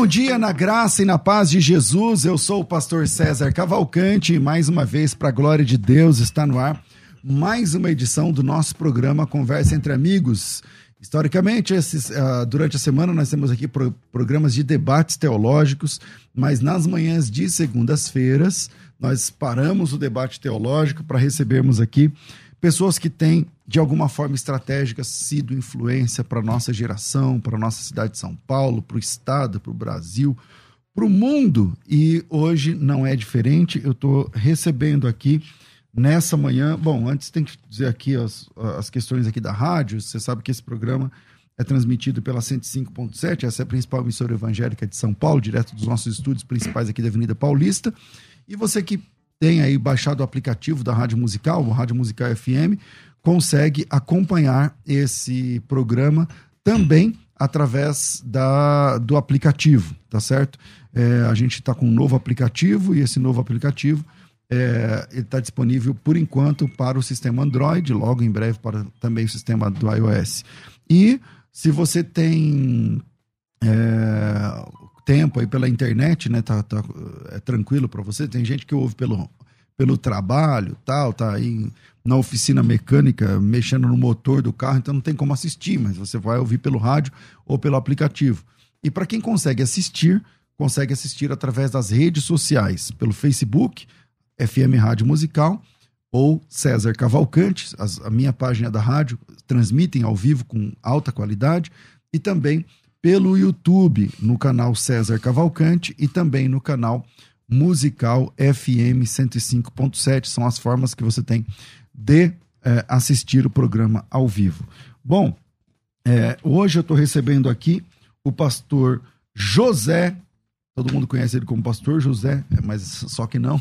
Bom dia na graça e na paz de Jesus. Eu sou o pastor César Cavalcante e mais uma vez, para a glória de Deus, está no ar mais uma edição do nosso programa Conversa entre Amigos. Historicamente, esses, uh, durante a semana nós temos aqui pro, programas de debates teológicos, mas nas manhãs de segundas-feiras nós paramos o debate teológico para recebermos aqui pessoas que têm, de alguma forma estratégica, sido influência para a nossa geração, para a nossa cidade de São Paulo, para o Estado, para o Brasil, para o mundo. E hoje não é diferente. Eu estou recebendo aqui nessa manhã. Bom, antes tem que dizer aqui as, as questões aqui da rádio. Você sabe que esse programa é transmitido pela 105.7, essa é a principal emissora evangélica de São Paulo, direto dos nossos estúdios principais aqui da Avenida Paulista. E você que tem aí baixado o aplicativo da Rádio Musical, o Rádio Musical FM, consegue acompanhar esse programa também através da, do aplicativo, tá certo? É, a gente está com um novo aplicativo e esse novo aplicativo é, está disponível por enquanto para o sistema Android, logo em breve para também o sistema do iOS. E se você tem é, tempo aí pela internet, né? Tá, tá é tranquilo para você. Tem gente que ouve pelo, pelo trabalho, tal, tá aí na oficina mecânica mexendo no motor do carro, então não tem como assistir, mas você vai ouvir pelo rádio ou pelo aplicativo. E para quem consegue assistir, consegue assistir através das redes sociais, pelo Facebook, FM Rádio Musical ou César Cavalcante, as, a minha página da rádio, transmitem ao vivo com alta qualidade e também pelo YouTube, no canal César Cavalcante e também no canal Musical FM 105.7. São as formas que você tem de é, assistir o programa ao vivo. Bom, é, hoje eu estou recebendo aqui o pastor José. Todo mundo conhece ele como Pastor José, mas só que não.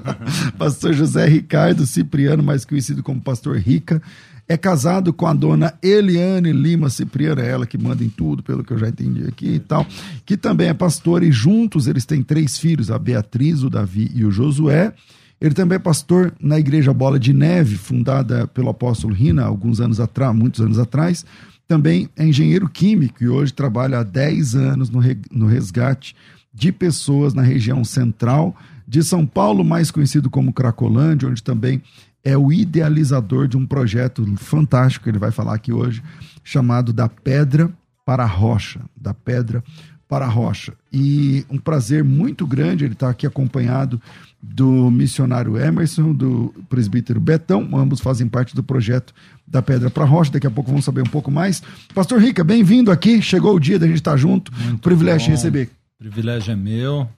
pastor José Ricardo Cipriano, mais conhecido como Pastor Rica é casado com a dona Eliane Lima Cipriano, é ela que manda em tudo, pelo que eu já entendi aqui e tal, que também é pastor, e juntos eles têm três filhos, a Beatriz, o Davi e o Josué. Ele também é pastor na Igreja Bola de Neve, fundada pelo apóstolo Rina, alguns anos atrás, muitos anos atrás. Também é engenheiro químico e hoje trabalha há 10 anos no resgate de pessoas na região central de São Paulo, mais conhecido como Cracolândia, onde também é o idealizador de um projeto fantástico que ele vai falar aqui hoje, chamado Da Pedra para a Rocha. Da Pedra para a Rocha. E um prazer muito grande ele estar tá aqui acompanhado do missionário Emerson, do presbítero Betão, ambos fazem parte do projeto da Pedra para a Rocha. Daqui a pouco vamos saber um pouco mais. Pastor Rica, bem-vindo aqui. Chegou o dia da gente estar junto. Muito Privilégio bom. receber. privilégio é meu,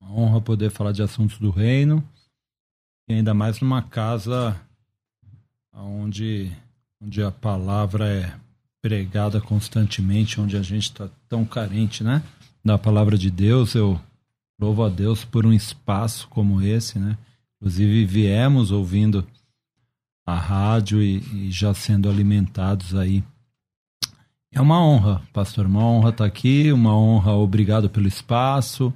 uma honra poder falar de assuntos do reino, e ainda mais numa casa onde, onde a palavra é pregada constantemente, onde a gente está tão carente, né? Da palavra de Deus, eu louvo a Deus por um espaço como esse, né? Inclusive viemos ouvindo a rádio e, e já sendo alimentados aí. É uma honra, pastor, uma honra estar tá aqui, uma honra, obrigado pelo espaço.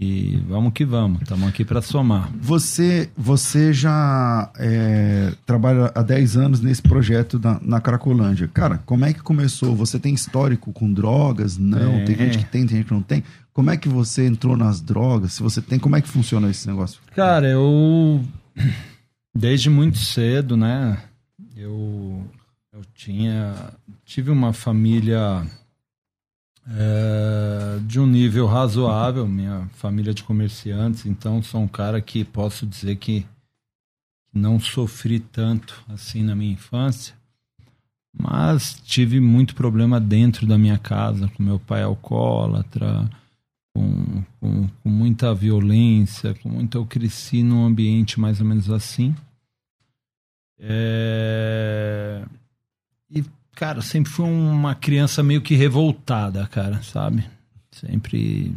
E vamos que vamos, estamos aqui para somar. Você, você já é, trabalha há 10 anos nesse projeto na, na Cracolândia. Cara, como é que começou? Você tem histórico com drogas? Não? É. Tem gente que tem, tem gente que não tem. Como é que você entrou nas drogas? Se você tem, como é que funciona esse negócio? Cara, eu. Desde muito cedo, né? Eu, eu tinha. Tive uma família é, de um nível razoável, minha família de comerciantes, então sou um cara que posso dizer que não sofri tanto assim na minha infância, mas tive muito problema dentro da minha casa, com meu pai alcoólatra, com, com, com muita violência, com muito, eu cresci num ambiente mais ou menos assim. É... E Cara, sempre fui uma criança meio que revoltada, cara, sabe? Sempre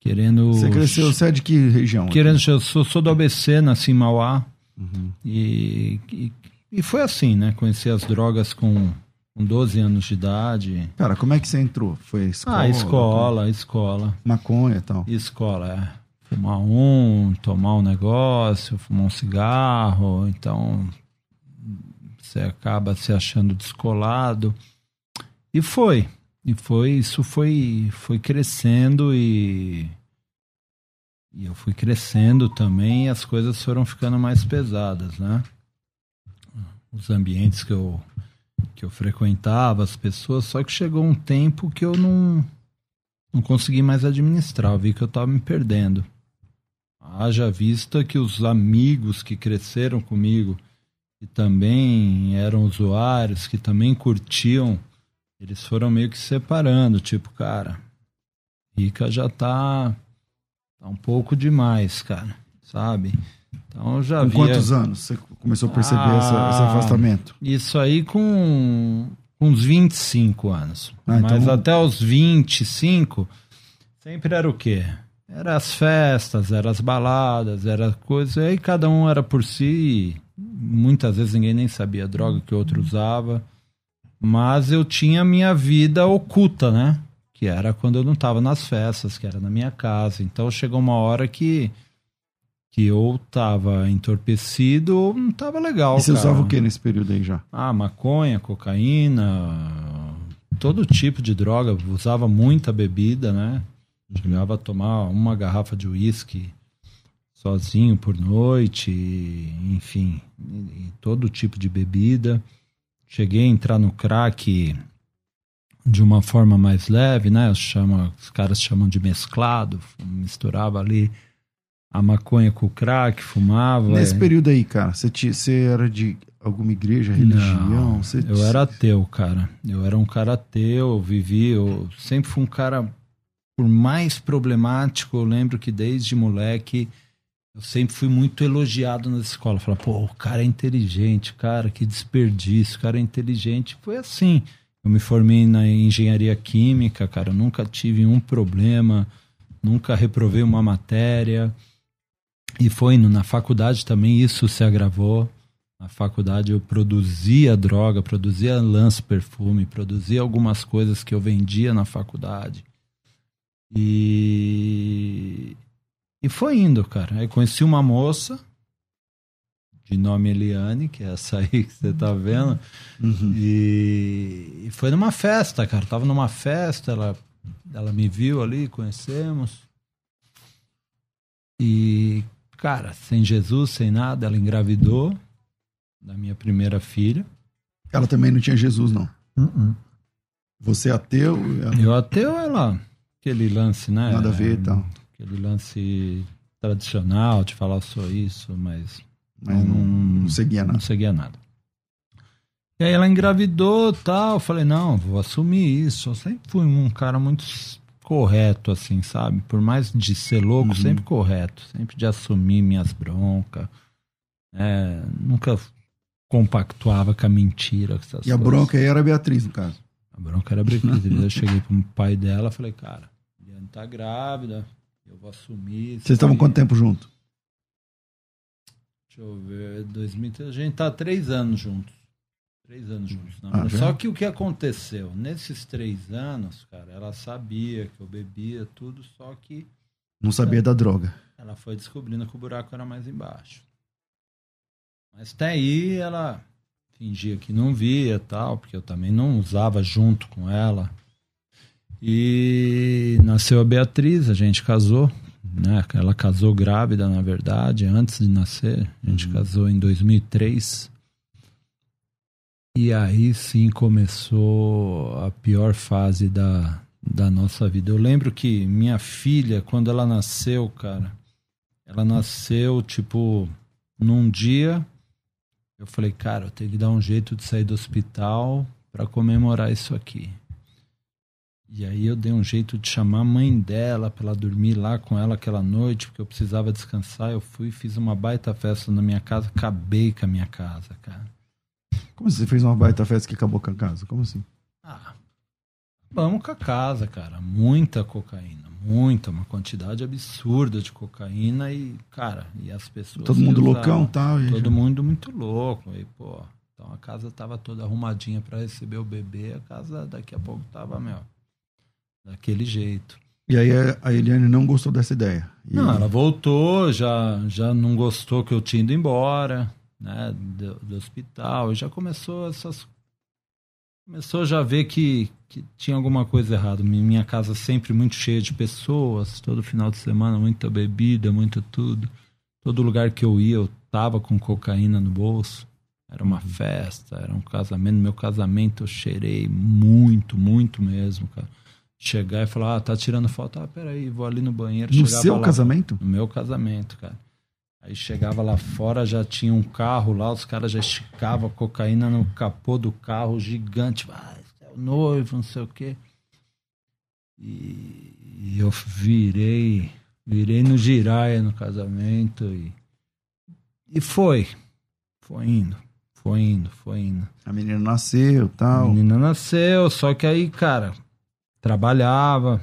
querendo. Você cresceu, você é de que região? Querendo, eu sou, sou do ABC, nasci em Mauá. Uhum. E, e, e, foi assim, né? Conheci as drogas com, com 12 anos de idade. Cara, como é que você entrou? Foi escola? Ah, escola, escola. Maconha e tal. Escola, é. Fumar um, tomar um negócio, fumar um cigarro. Então, você acaba se achando descolado. E foi. E foi, isso foi, foi crescendo e, e eu fui crescendo também e as coisas foram ficando mais pesadas, né? Os ambientes que eu, que eu frequentava, as pessoas, só que chegou um tempo que eu não, não consegui mais administrar, eu vi que eu estava me perdendo. Haja vista que os amigos que cresceram comigo, que também eram usuários, que também curtiam, eles foram meio que separando, tipo, cara, Rica já tá, tá um pouco demais, cara, sabe? Então já Com via... quantos anos você começou a perceber ah, essa, esse afastamento? Isso aí com, uns 25 anos. Ah, então Mas então... até os 25, sempre era o quê? Era as festas, eram as baladas, era coisa. Aí cada um era por si muitas vezes ninguém nem sabia a droga que o outro usava. Mas eu tinha minha vida oculta, né? Que era quando eu não estava nas festas, que era na minha casa. Então chegou uma hora que que eu tava entorpecido ou não tava legal. E você cara. usava o que nesse período aí já? Ah, maconha, cocaína, todo tipo de droga. Usava muita bebida, né? Chegava a tomar uma garrafa de uísque sozinho por noite, enfim, todo tipo de bebida. Cheguei a entrar no crack de uma forma mais leve, né? Chama, os caras chamam de mesclado, misturava ali a maconha com o crack, fumava. Nesse é... período aí, cara, você, te, você era de alguma igreja, religião? Não, você... Eu era ateu, cara. Eu era um cara ateu, vivi, eu sempre fui um cara, por mais problemático, eu lembro que desde moleque eu sempre fui muito elogiado na escola. Falar, pô, o cara é inteligente, cara, que desperdício, o cara é inteligente. Foi assim. Eu me formei na engenharia química, cara, nunca tive um problema, nunca reprovei uma matéria. E foi. Na faculdade também isso se agravou. Na faculdade eu produzia droga, produzia lance perfume, produzia algumas coisas que eu vendia na faculdade. E, e foi indo, cara. Aí conheci uma moça de nome Eliane, que é essa aí que você tá vendo. Uhum. E, e, foi numa festa, cara. Tava numa festa, ela, ela me viu ali, conhecemos. E, cara, sem Jesus, sem nada, ela engravidou da minha primeira filha. Ela também não tinha Jesus, não. Uh Você é ateu? Ela... Eu ateu, ela. Aquele lance, né? Nada a ver e tal aquele lance tradicional de falar só isso, mas, mas não, não, seguia nada. Não seguia nada. E aí ela engravidou tal. Eu falei, não, vou assumir isso. Eu sempre fui um cara muito correto, assim, sabe? Por mais de ser louco, uhum. sempre correto. Sempre de assumir minhas broncas. É, nunca compactuava com a mentira. Com e a bronca aí era a Beatriz, no caso? A bronca era a Beatriz. eu cheguei pro pai dela falei, cara, a Liane tá grávida, eu vou assumir. Vocês estavam quanto tempo junto? Deixa eu ver, 2003, a gente tá há três anos juntos. Três anos juntos. Ah, Só que o que aconteceu? Nesses três anos, cara, ela sabia que eu bebia tudo, só que. Não sabia da droga. Ela foi descobrindo que o buraco era mais embaixo. Mas até aí ela fingia que não via tal, porque eu também não usava junto com ela. E nasceu a Beatriz, a gente casou, né? Ela casou grávida, na verdade, antes de nascer. A gente uhum. casou em 2003. E aí sim começou a pior fase da, da nossa vida. Eu lembro que minha filha, quando ela nasceu, cara, ela nasceu tipo num dia. Eu falei, cara, eu tenho que dar um jeito de sair do hospital para comemorar isso aqui. E aí eu dei um jeito de chamar a mãe dela para ela dormir lá com ela aquela noite, porque eu precisava descansar. Eu fui, fiz uma baita festa na minha casa, acabei com a minha casa, cara. Como assim? Você fez uma baita festa que acabou com a casa? Como assim? Ah, vamos com a casa, cara. Muita cocaína. Muita, uma quantidade absurda de cocaína e, cara, e as pessoas. Todo mundo loucão tal. E... Todo mundo muito louco. E, pô, então a casa tava toda arrumadinha para receber o bebê. A casa daqui a pouco tava, meu, daquele jeito. E aí a Eliane não gostou dessa ideia. E... Não, ela voltou, já, já não gostou que eu tinha ido embora né, do, do hospital, já começou essas começou já a ver que, que tinha alguma coisa errada. Minha casa sempre muito cheia de pessoas, todo final de semana muita bebida, muito tudo. Todo lugar que eu ia, eu tava com cocaína no bolso. Era uma festa, era um casamento. Meu casamento eu cheirei muito, muito mesmo, cara. Chegar e falar, ah, tá tirando foto. Ah, peraí, vou ali no banheiro. No seu lá, casamento? No meu casamento, cara. Aí chegava lá fora, já tinha um carro lá, os caras já esticavam cocaína no capô do carro gigante. Ah, é o noivo, não sei o quê. E, e eu virei, virei no giraia no casamento e, e foi. Foi indo, foi indo, foi indo. A menina nasceu tal. A menina nasceu, só que aí, cara, trabalhava,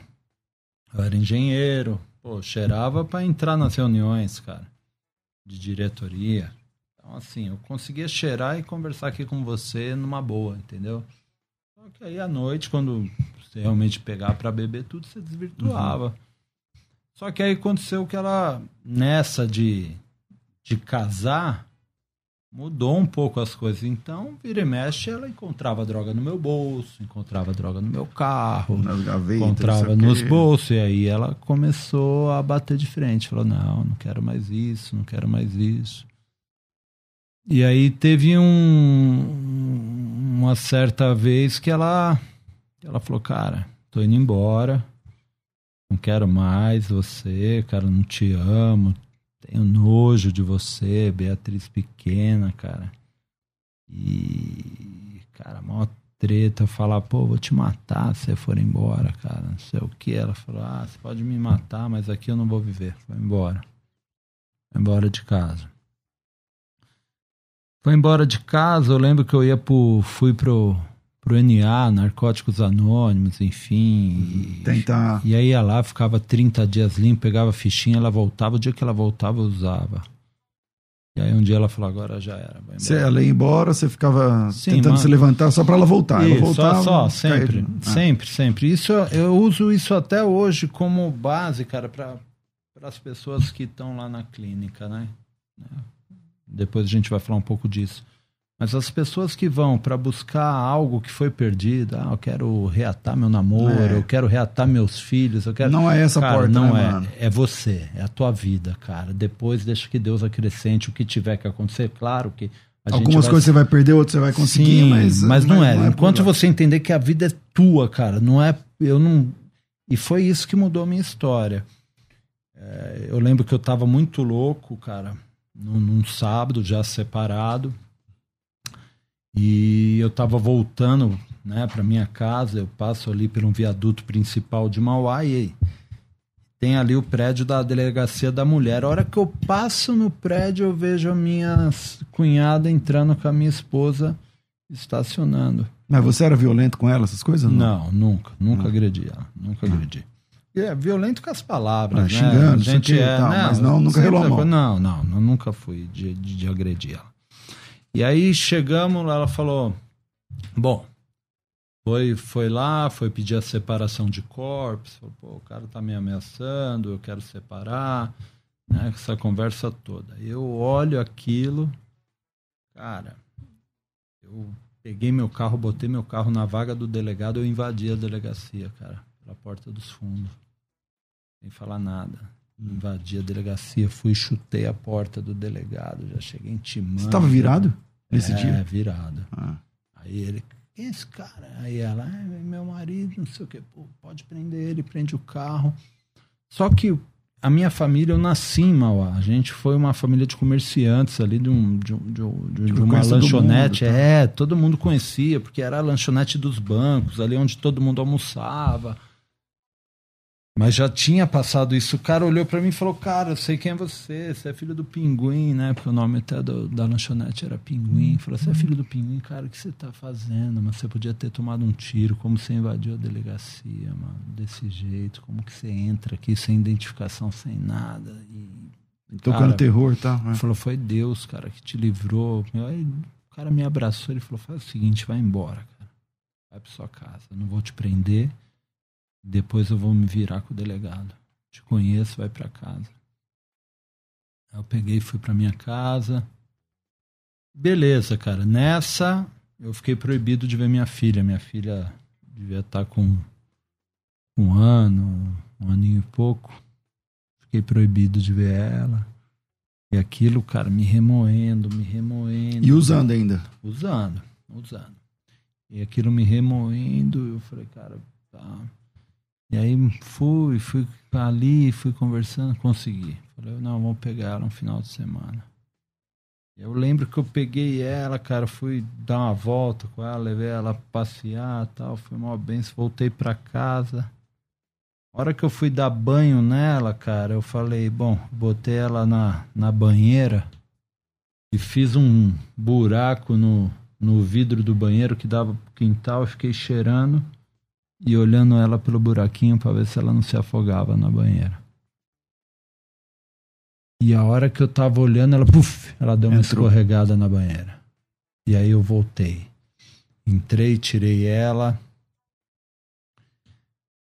eu era engenheiro, pô, cheirava para entrar nas reuniões, cara de diretoria. Então, assim, eu conseguia cheirar e conversar aqui com você numa boa, entendeu? Só que aí à noite, quando você realmente pegar para beber tudo, você desvirtuava. Uhum. Só que aí aconteceu que ela, nessa de, de casar, mudou um pouco as coisas. Então, vira e mexe, ela encontrava droga no meu bolso, encontrava droga no meu carro, nas gavetas, encontrava nos bolsos. E aí ela começou a bater de frente. Falou: não, não quero mais isso, não quero mais isso. E aí teve um, uma certa vez que ela, ela falou: cara, tô indo embora. Não quero mais você, cara, não te amo, tenho nojo de você, Beatriz pequena, cara. E, cara, maior treta, falar, pô, vou te matar se você for embora, cara. Não sei o que. Ela falou, ah, você pode me matar, mas aqui eu não vou viver. Foi embora. Foi embora de casa. Foi embora de casa, eu lembro que eu ia pro. fui pro pro NA, Narcóticos Anônimos, enfim. Tentar. E, aí ia lá, ficava 30 dias limpo, pegava a fichinha, ela voltava, o dia que ela voltava eu usava. E aí um dia ela falou, agora já era. Você, ela ia embora, você ficava Sim, tentando se levantar só para ela voltar. Isso, ela voltava, só, só sempre, ah. sempre, sempre. Isso, eu uso isso até hoje como base, cara, para as pessoas que estão lá na clínica, né? Depois a gente vai falar um pouco disso. Mas as pessoas que vão para buscar algo que foi perdido, ah, eu quero reatar meu namoro, é. eu quero reatar meus filhos, eu quero. Não é essa cara, porta, não né, é. Mano? É você, é a tua vida, cara. Depois deixa que Deus acrescente o que tiver que acontecer. Claro que Algumas coisas você vai perder, outras você vai conseguir, Sim, mas, mas não, é. não é. Enquanto você entender que a vida é tua, cara, não é. Eu não. E foi isso que mudou a minha história. É, eu lembro que eu tava muito louco, cara, num, num sábado já separado. E eu tava voltando né, para minha casa, eu passo ali pelo viaduto principal de Mauá e tem ali o prédio da delegacia da mulher. A hora que eu passo no prédio, eu vejo a minha cunhada entrando com a minha esposa estacionando. Mas você era violento com ela, essas coisas? Não, não nunca. Nunca não. agredi ela. Nunca não. agredi. É violento com as palavras, ah, né? Xingando, a gente é, tal, não, mas não, nunca relou Não, não, não, nunca fui de, de, de agredir ela. E aí chegamos, ela falou, bom, foi, foi lá, foi pedir a separação de corpos, falou, pô, o cara tá me ameaçando, eu quero separar, né? Essa conversa toda. Eu olho aquilo, cara, eu peguei meu carro, botei meu carro na vaga do delegado, eu invadi a delegacia, cara, pela porta dos fundos. Sem falar nada. Invadi a delegacia, fui, chutei a porta do delegado, já cheguei intimando. Você estava virado nesse é, dia? É, virado. Ah. Aí ele, quem é esse cara? Aí ela, é meu marido, não sei o que, Pô, pode prender ele, prende o carro. Só que a minha família, eu nasci em Mauá. A gente foi uma família de comerciantes ali de, um, de, um, de, um, de tipo, uma lanchonete. Mundo, tá? É, todo mundo conhecia, porque era a lanchonete dos bancos, ali onde todo mundo almoçava. Mas já tinha passado isso. O cara olhou para mim e falou: Cara, eu sei quem é você. Você é filho do Pinguim, né? Porque o nome até do, da lanchonete era Pinguim. Falou: Você é filho do Pinguim, cara, o que você tá fazendo? Mas você podia ter tomado um tiro. Como você invadiu a delegacia, mano? Desse jeito. Como que você entra aqui sem identificação, sem nada? E, Tocando cara, terror, tá? É. Falou: Foi Deus, cara, que te livrou. Aí o cara me abraçou. Ele falou: Faz o seguinte, vai embora, cara. Vai pra sua casa. não vou te prender depois eu vou me virar com o delegado. Te conheço, vai para casa. Eu peguei e fui para minha casa. Beleza, cara. Nessa, eu fiquei proibido de ver minha filha. Minha filha devia estar tá com um ano, um aninho e pouco. Fiquei proibido de ver ela. E aquilo, cara, me remoendo, me remoendo. E usando ainda? Usando, usando. E aquilo me remoendo, eu falei, cara, tá. E aí fui, fui ali, fui conversando, consegui. Falei, não, vamos pegar ela no final de semana. Eu lembro que eu peguei ela, cara, fui dar uma volta com ela, levei ela pra passear tal, foi uma benção, voltei pra casa. A hora que eu fui dar banho nela, cara, eu falei, bom, botei ela na, na banheira e fiz um buraco no, no vidro do banheiro que dava pro quintal, fiquei cheirando e olhando ela pelo buraquinho para ver se ela não se afogava na banheira. E a hora que eu tava olhando, ela, puf, ela deu uma Entrou. escorregada na banheira. E aí eu voltei. Entrei, tirei ela.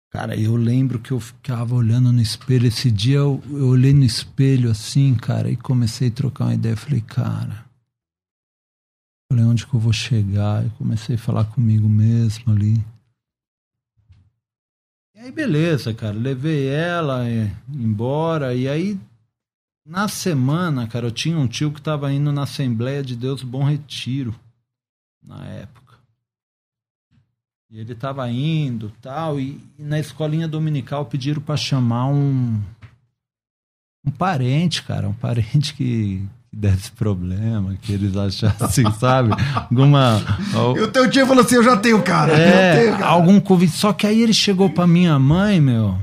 Cara, eu lembro que eu ficava olhando no espelho. Esse dia eu, eu olhei no espelho assim, cara, e comecei a trocar uma ideia. Falei, cara, falei, onde que eu vou chegar? E comecei a falar comigo mesmo ali. Aí, beleza, cara. Levei ela é, embora. E aí, na semana, cara, eu tinha um tio que tava indo na Assembleia de Deus Bom Retiro, na época. E ele tava indo tal. E, e na escolinha dominical pediram para chamar um. Um parente, cara. Um parente que, que desse problema, que eles achassem, sabe? Alguma. E o teu tio falou assim: eu já tenho cara. É, tenho cara. algum convite. Só que aí ele chegou pra minha mãe, meu.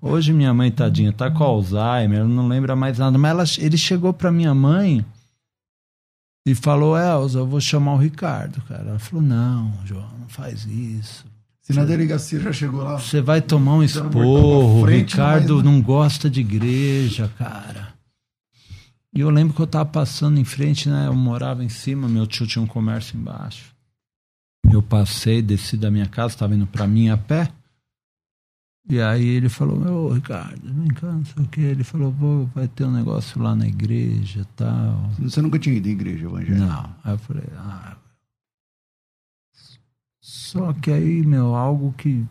Hoje minha mãe, tadinha, tá com Alzheimer, não lembra mais nada. Mas ela, ele chegou pra minha mãe e falou: Elza, eu vou chamar o Ricardo, cara. Ela falou: não, João, não faz isso. Se na delegacia já chegou lá. Você vai tomar um esporro. O Ricardo não gosta de igreja, cara. E eu lembro que eu tava passando em frente, né? Eu morava em cima, meu tio tinha um comércio embaixo. Eu passei, desci da minha casa, estava indo para mim a pé. E aí ele falou, ô Ricardo, vem cá, não sei o que. Ele falou, vou, vai ter um negócio lá na igreja tal. Você nunca tinha ido em igreja evangélica? Não. Aí eu falei, ah. Só que aí, meu, algo que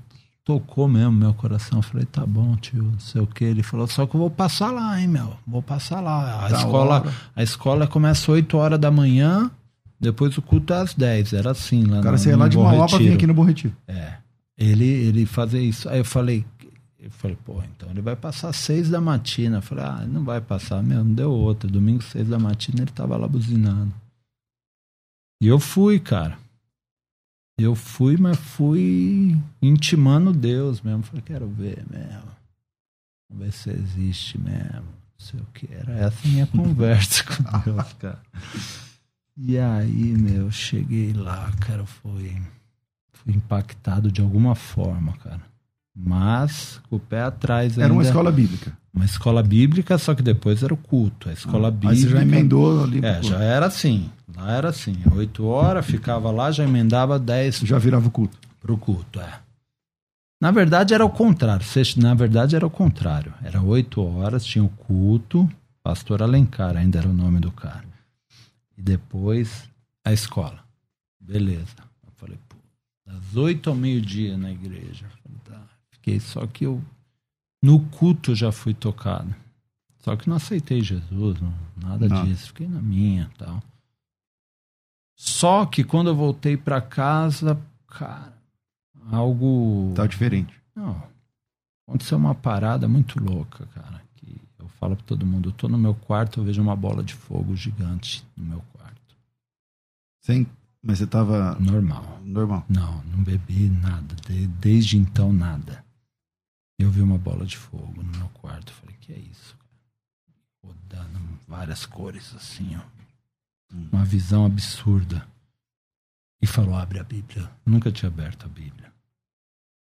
tocou mesmo meu coração. Eu falei, tá bom, tio, não sei o que. Ele falou, só que eu vou passar lá, hein, meu. Vou passar lá. A, escola, a escola começa 8 horas da manhã, depois o culto é às 10. Era assim lá O cara saiu lá de Mauá pra vir aqui no Bom Retiro. É. Ele, ele fazia isso. Aí eu falei, eu falei, pô, então ele vai passar seis da matina. Eu falei, ah, não vai passar, meu, não deu outra. Domingo, seis da matina, ele tava lá buzinando. E eu fui, cara. Eu fui, mas fui intimando Deus mesmo. Falei, quero ver mesmo. Vamos ver se existe mesmo. Não sei o que. Era essa minha conversa com Deus, cara. E aí, meu, cheguei lá, cara, foi, fui impactado de alguma forma, cara. Mas o pé atrás ainda. Era uma escola bíblica. Uma escola bíblica, só que depois era o culto. A escola ah, bíblica. Mas você já emendou ali. É, já era assim. Lá era assim. Oito horas, ficava lá, já emendava dez. Já virava o culto. Pro culto, é. Na verdade era o contrário. Na verdade era o contrário. Era oito horas, tinha o culto. Pastor Alencar ainda era o nome do cara. E depois a escola. Beleza. Eu falei, pô, das oito ao meio-dia na igreja. Falei, tá. Fiquei, só que eu no culto já fui tocado. Só que não aceitei Jesus, não, nada não. disso. Fiquei na minha tal. Só que quando eu voltei para casa, cara, algo. Tá diferente. Não. Aconteceu uma parada muito louca, cara. Que eu falo pra todo mundo: eu tô no meu quarto, eu vejo uma bola de fogo gigante no meu quarto. Sem. Mas você tava. Normal. Normal. Não, não bebi nada. De, desde então, nada. Eu vi uma bola de fogo no meu quarto. Falei: que é isso? Rodando várias cores assim, ó. Hum. Uma visão absurda. E falou: abre a Bíblia. Nunca tinha aberto a Bíblia.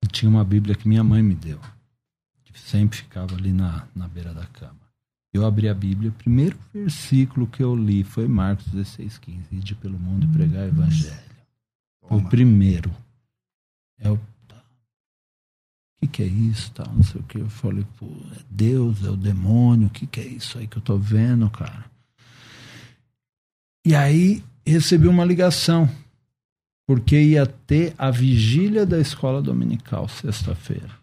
E tinha uma Bíblia que minha mãe me deu, que sempre ficava ali na, na beira da cama. Eu abri a Bíblia, o primeiro versículo que eu li foi Marcos 16, 15. Ide pelo mundo e pregar o evangelho. Toma. O primeiro. É o que, que é isso, tal, não sei o que. Eu falei, pô, é Deus, é o demônio, o que, que é isso aí que eu tô vendo, cara? E aí recebi uma ligação porque ia ter a vigília da escola dominical sexta-feira.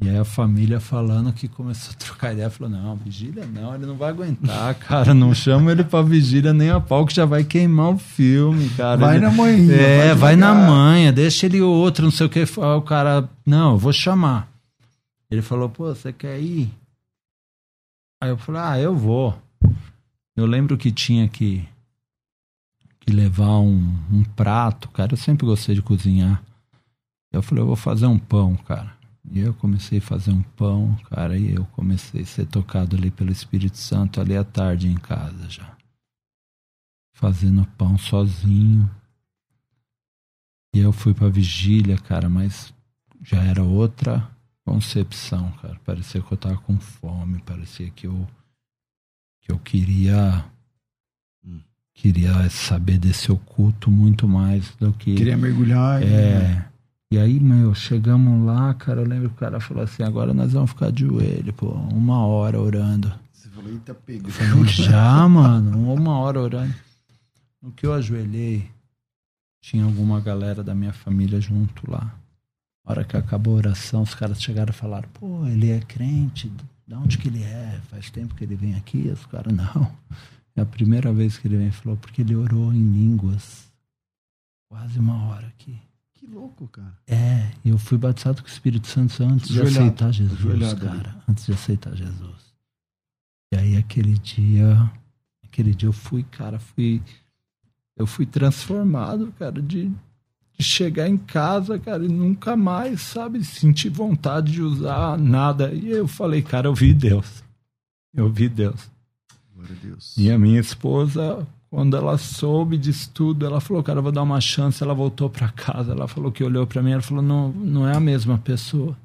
E aí a família falando que começou a trocar ideia, falou, não, vigília não, ele não vai aguentar, cara, não chama ele pra vigília nem a pau que já vai queimar o filme, cara. Vai ele, na manhã. É, vai na manhã, deixa ele outro, não sei o que. O cara, não, eu vou chamar. Ele falou, pô, você quer ir? Aí eu falei, ah, eu vou. Eu lembro que tinha que que levar um, um prato, cara. Eu sempre gostei de cozinhar. Eu falei, eu vou fazer um pão, cara. E eu comecei a fazer um pão, cara, e eu comecei a ser tocado ali pelo Espírito Santo ali à tarde em casa já. Fazendo pão sozinho. E eu fui pra vigília, cara, mas já era outra concepção, cara. Parecia que eu tava com fome, parecia que eu que eu queria queria saber desse oculto muito mais do que. Queria mergulhar. É. Né? E aí, meu, chegamos lá, cara. Eu lembro que o cara falou assim: agora nós vamos ficar de joelho, pô, uma hora orando. Você falou, eita, pegou. Falei, já, mano, uma hora orando. No que eu ajoelhei, tinha alguma galera da minha família junto lá. A hora que acabou a oração, os caras chegaram e falaram: pô, ele é crente, de onde que ele é? Faz tempo que ele vem aqui? Os caras, não. É a primeira vez que ele vem falou, porque ele orou em línguas. Quase uma hora aqui. Louco, cara. É, eu fui batizado com o Espírito Santo antes de aceitar Jesus, cara. Ali. Antes de aceitar Jesus. E aí aquele dia, aquele dia eu fui, cara, fui. Eu fui transformado, cara, de, de chegar em casa, cara, e nunca mais, sabe, sentir vontade de usar nada. E eu falei, cara, eu vi Deus. Eu vi Deus. Glória a Deus. E a minha esposa, quando ela soube disso tudo, ela falou, cara, eu vou dar uma chance. Ela voltou para casa, ela falou que olhou para mim, ela falou, não, não é a mesma pessoa.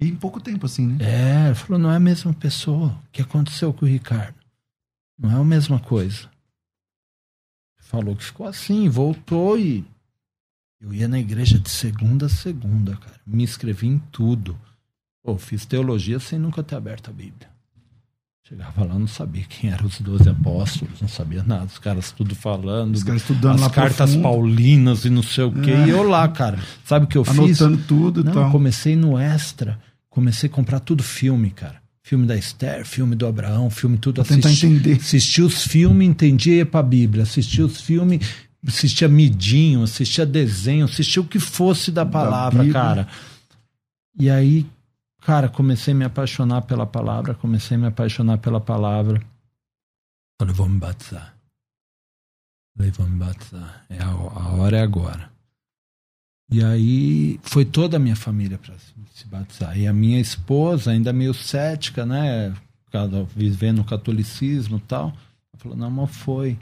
E em pouco tempo, assim, né? É, ela falou, não é a mesma pessoa. O que aconteceu com o Ricardo? Não é a mesma coisa. Falou que ficou assim, voltou e. Eu ia na igreja de segunda a segunda, cara. Me inscrevi em tudo. Pô, fiz teologia sem nunca ter aberto a Bíblia. Chegava lá, não sabia quem eram os doze apóstolos, não sabia nada. Os caras tudo falando. Os caras estudando as cartas paulinas e não sei o quê. É. E eu lá, cara. Sabe o que eu Anotando fiz? Anotando tudo não, e tal. comecei no Extra. Comecei a comprar tudo filme, cara. Filme da Esther, filme do Abraão, filme tudo. Pra tentar entender. Assistia os filmes, entendia ia pra Bíblia. Assistia os filmes, assistia midinho, assistia desenho, assistia o que fosse da palavra, da cara. E aí Cara, comecei a me apaixonar pela palavra, comecei a me apaixonar pela palavra. Falei, vou me batizar. Falei, vou me batizar. É a, a hora é agora. E aí foi toda a minha família para se batizar. E a minha esposa, ainda meio cética, né? Vivendo o catolicismo e tal. Ela falou, não, mas foi.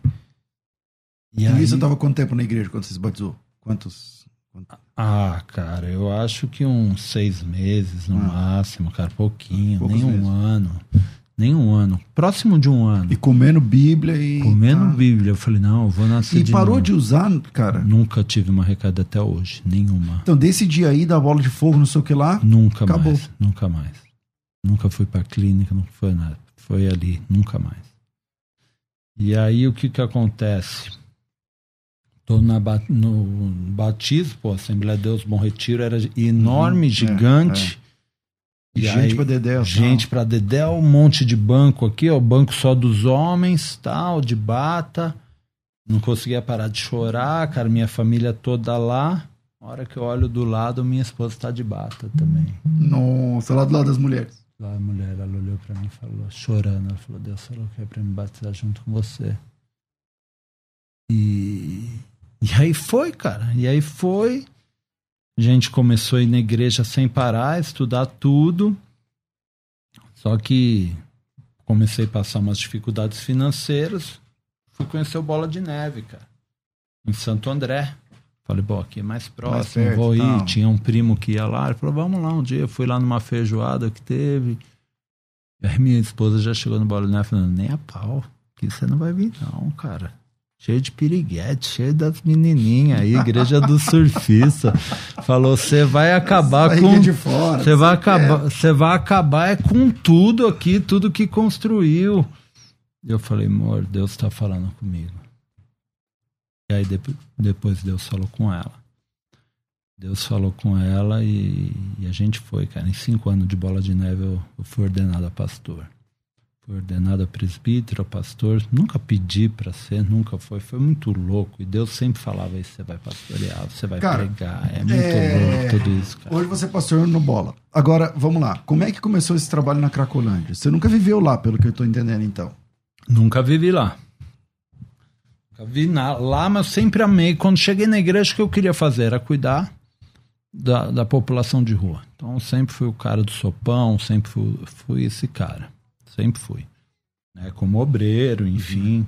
E, e aí... você estava quanto tempo na igreja quando você se batizou? Quantos? Ah, cara, eu acho que uns seis meses no ah. máximo, cara, pouquinho, Poucos nem um meses. ano. Nem um ano. Próximo de um ano. E comendo Bíblia e. Comendo tá. Bíblia. Eu falei, não, eu vou nascer. E de parou novo. de usar, cara? Nunca tive uma recaída até hoje. Nenhuma. Então, desse dia aí da bola de fogo, não sei o que lá. Nunca acabou. mais. Nunca mais. Nunca fui pra clínica, não foi nada. Foi ali, nunca mais. E aí o que que acontece? Tô na, no batismo, pô, Assembleia de Deus Bom Retiro era enorme, uhum, gigante. É, é. E gente aí, pra Dedéu. Gente para Dedéu, um monte de banco aqui, ó, banco só dos homens, tal, de bata. Não conseguia parar de chorar, cara, minha família toda lá. A hora que eu olho do lado, minha esposa tá de bata também. Nossa, lá do lado das mulheres. Lá a mulher, ela olhou para mim e falou, chorando, ela falou, Deus falou que é pra me batizar junto com você. E, e aí foi, cara. E aí foi. A gente começou a ir na igreja sem parar, estudar tudo. Só que comecei a passar umas dificuldades financeiras. Fui conhecer o Bola de Neve, cara. Em Santo André. Falei, bom, aqui é mais próximo, mais vou ir. Não. Tinha um primo que ia lá. Ele falou, vamos lá um dia. Eu fui lá numa feijoada que teve. E aí minha esposa já chegou no Bola de Neve falando, nem a pau. Que você não vai vir, não, cara. Cheio de piriguete, cheio das menininhas aí, igreja do surfista. Falou, você vai acabar com. Você vai acabar, você vai acabar é com tudo aqui, tudo que construiu. Eu falei, amor, Deus está falando comigo. E aí depois Deus falou com ela. Deus falou com ela e, e, a gente foi, cara. Em cinco anos de bola de neve eu, eu fui ordenado a pastor. Fui ordenado a presbítero, a pastor. Nunca pedi para ser, nunca foi. Foi muito louco. E Deus sempre falava isso: você vai pastorear, você vai cara, pregar. É muito é... louco tudo isso, cara. Hoje você é pastor no Bola. Agora, vamos lá. Como é que começou esse trabalho na Cracolândia? Você nunca viveu lá, pelo que eu estou entendendo, então? Nunca vivi lá. Nunca vi na, lá, mas sempre amei. Quando cheguei na igreja, o que eu queria fazer era cuidar da, da população de rua. Então, sempre fui o cara do sopão, sempre fui, fui esse cara. Sempre fui. Né? Como obreiro, enfim.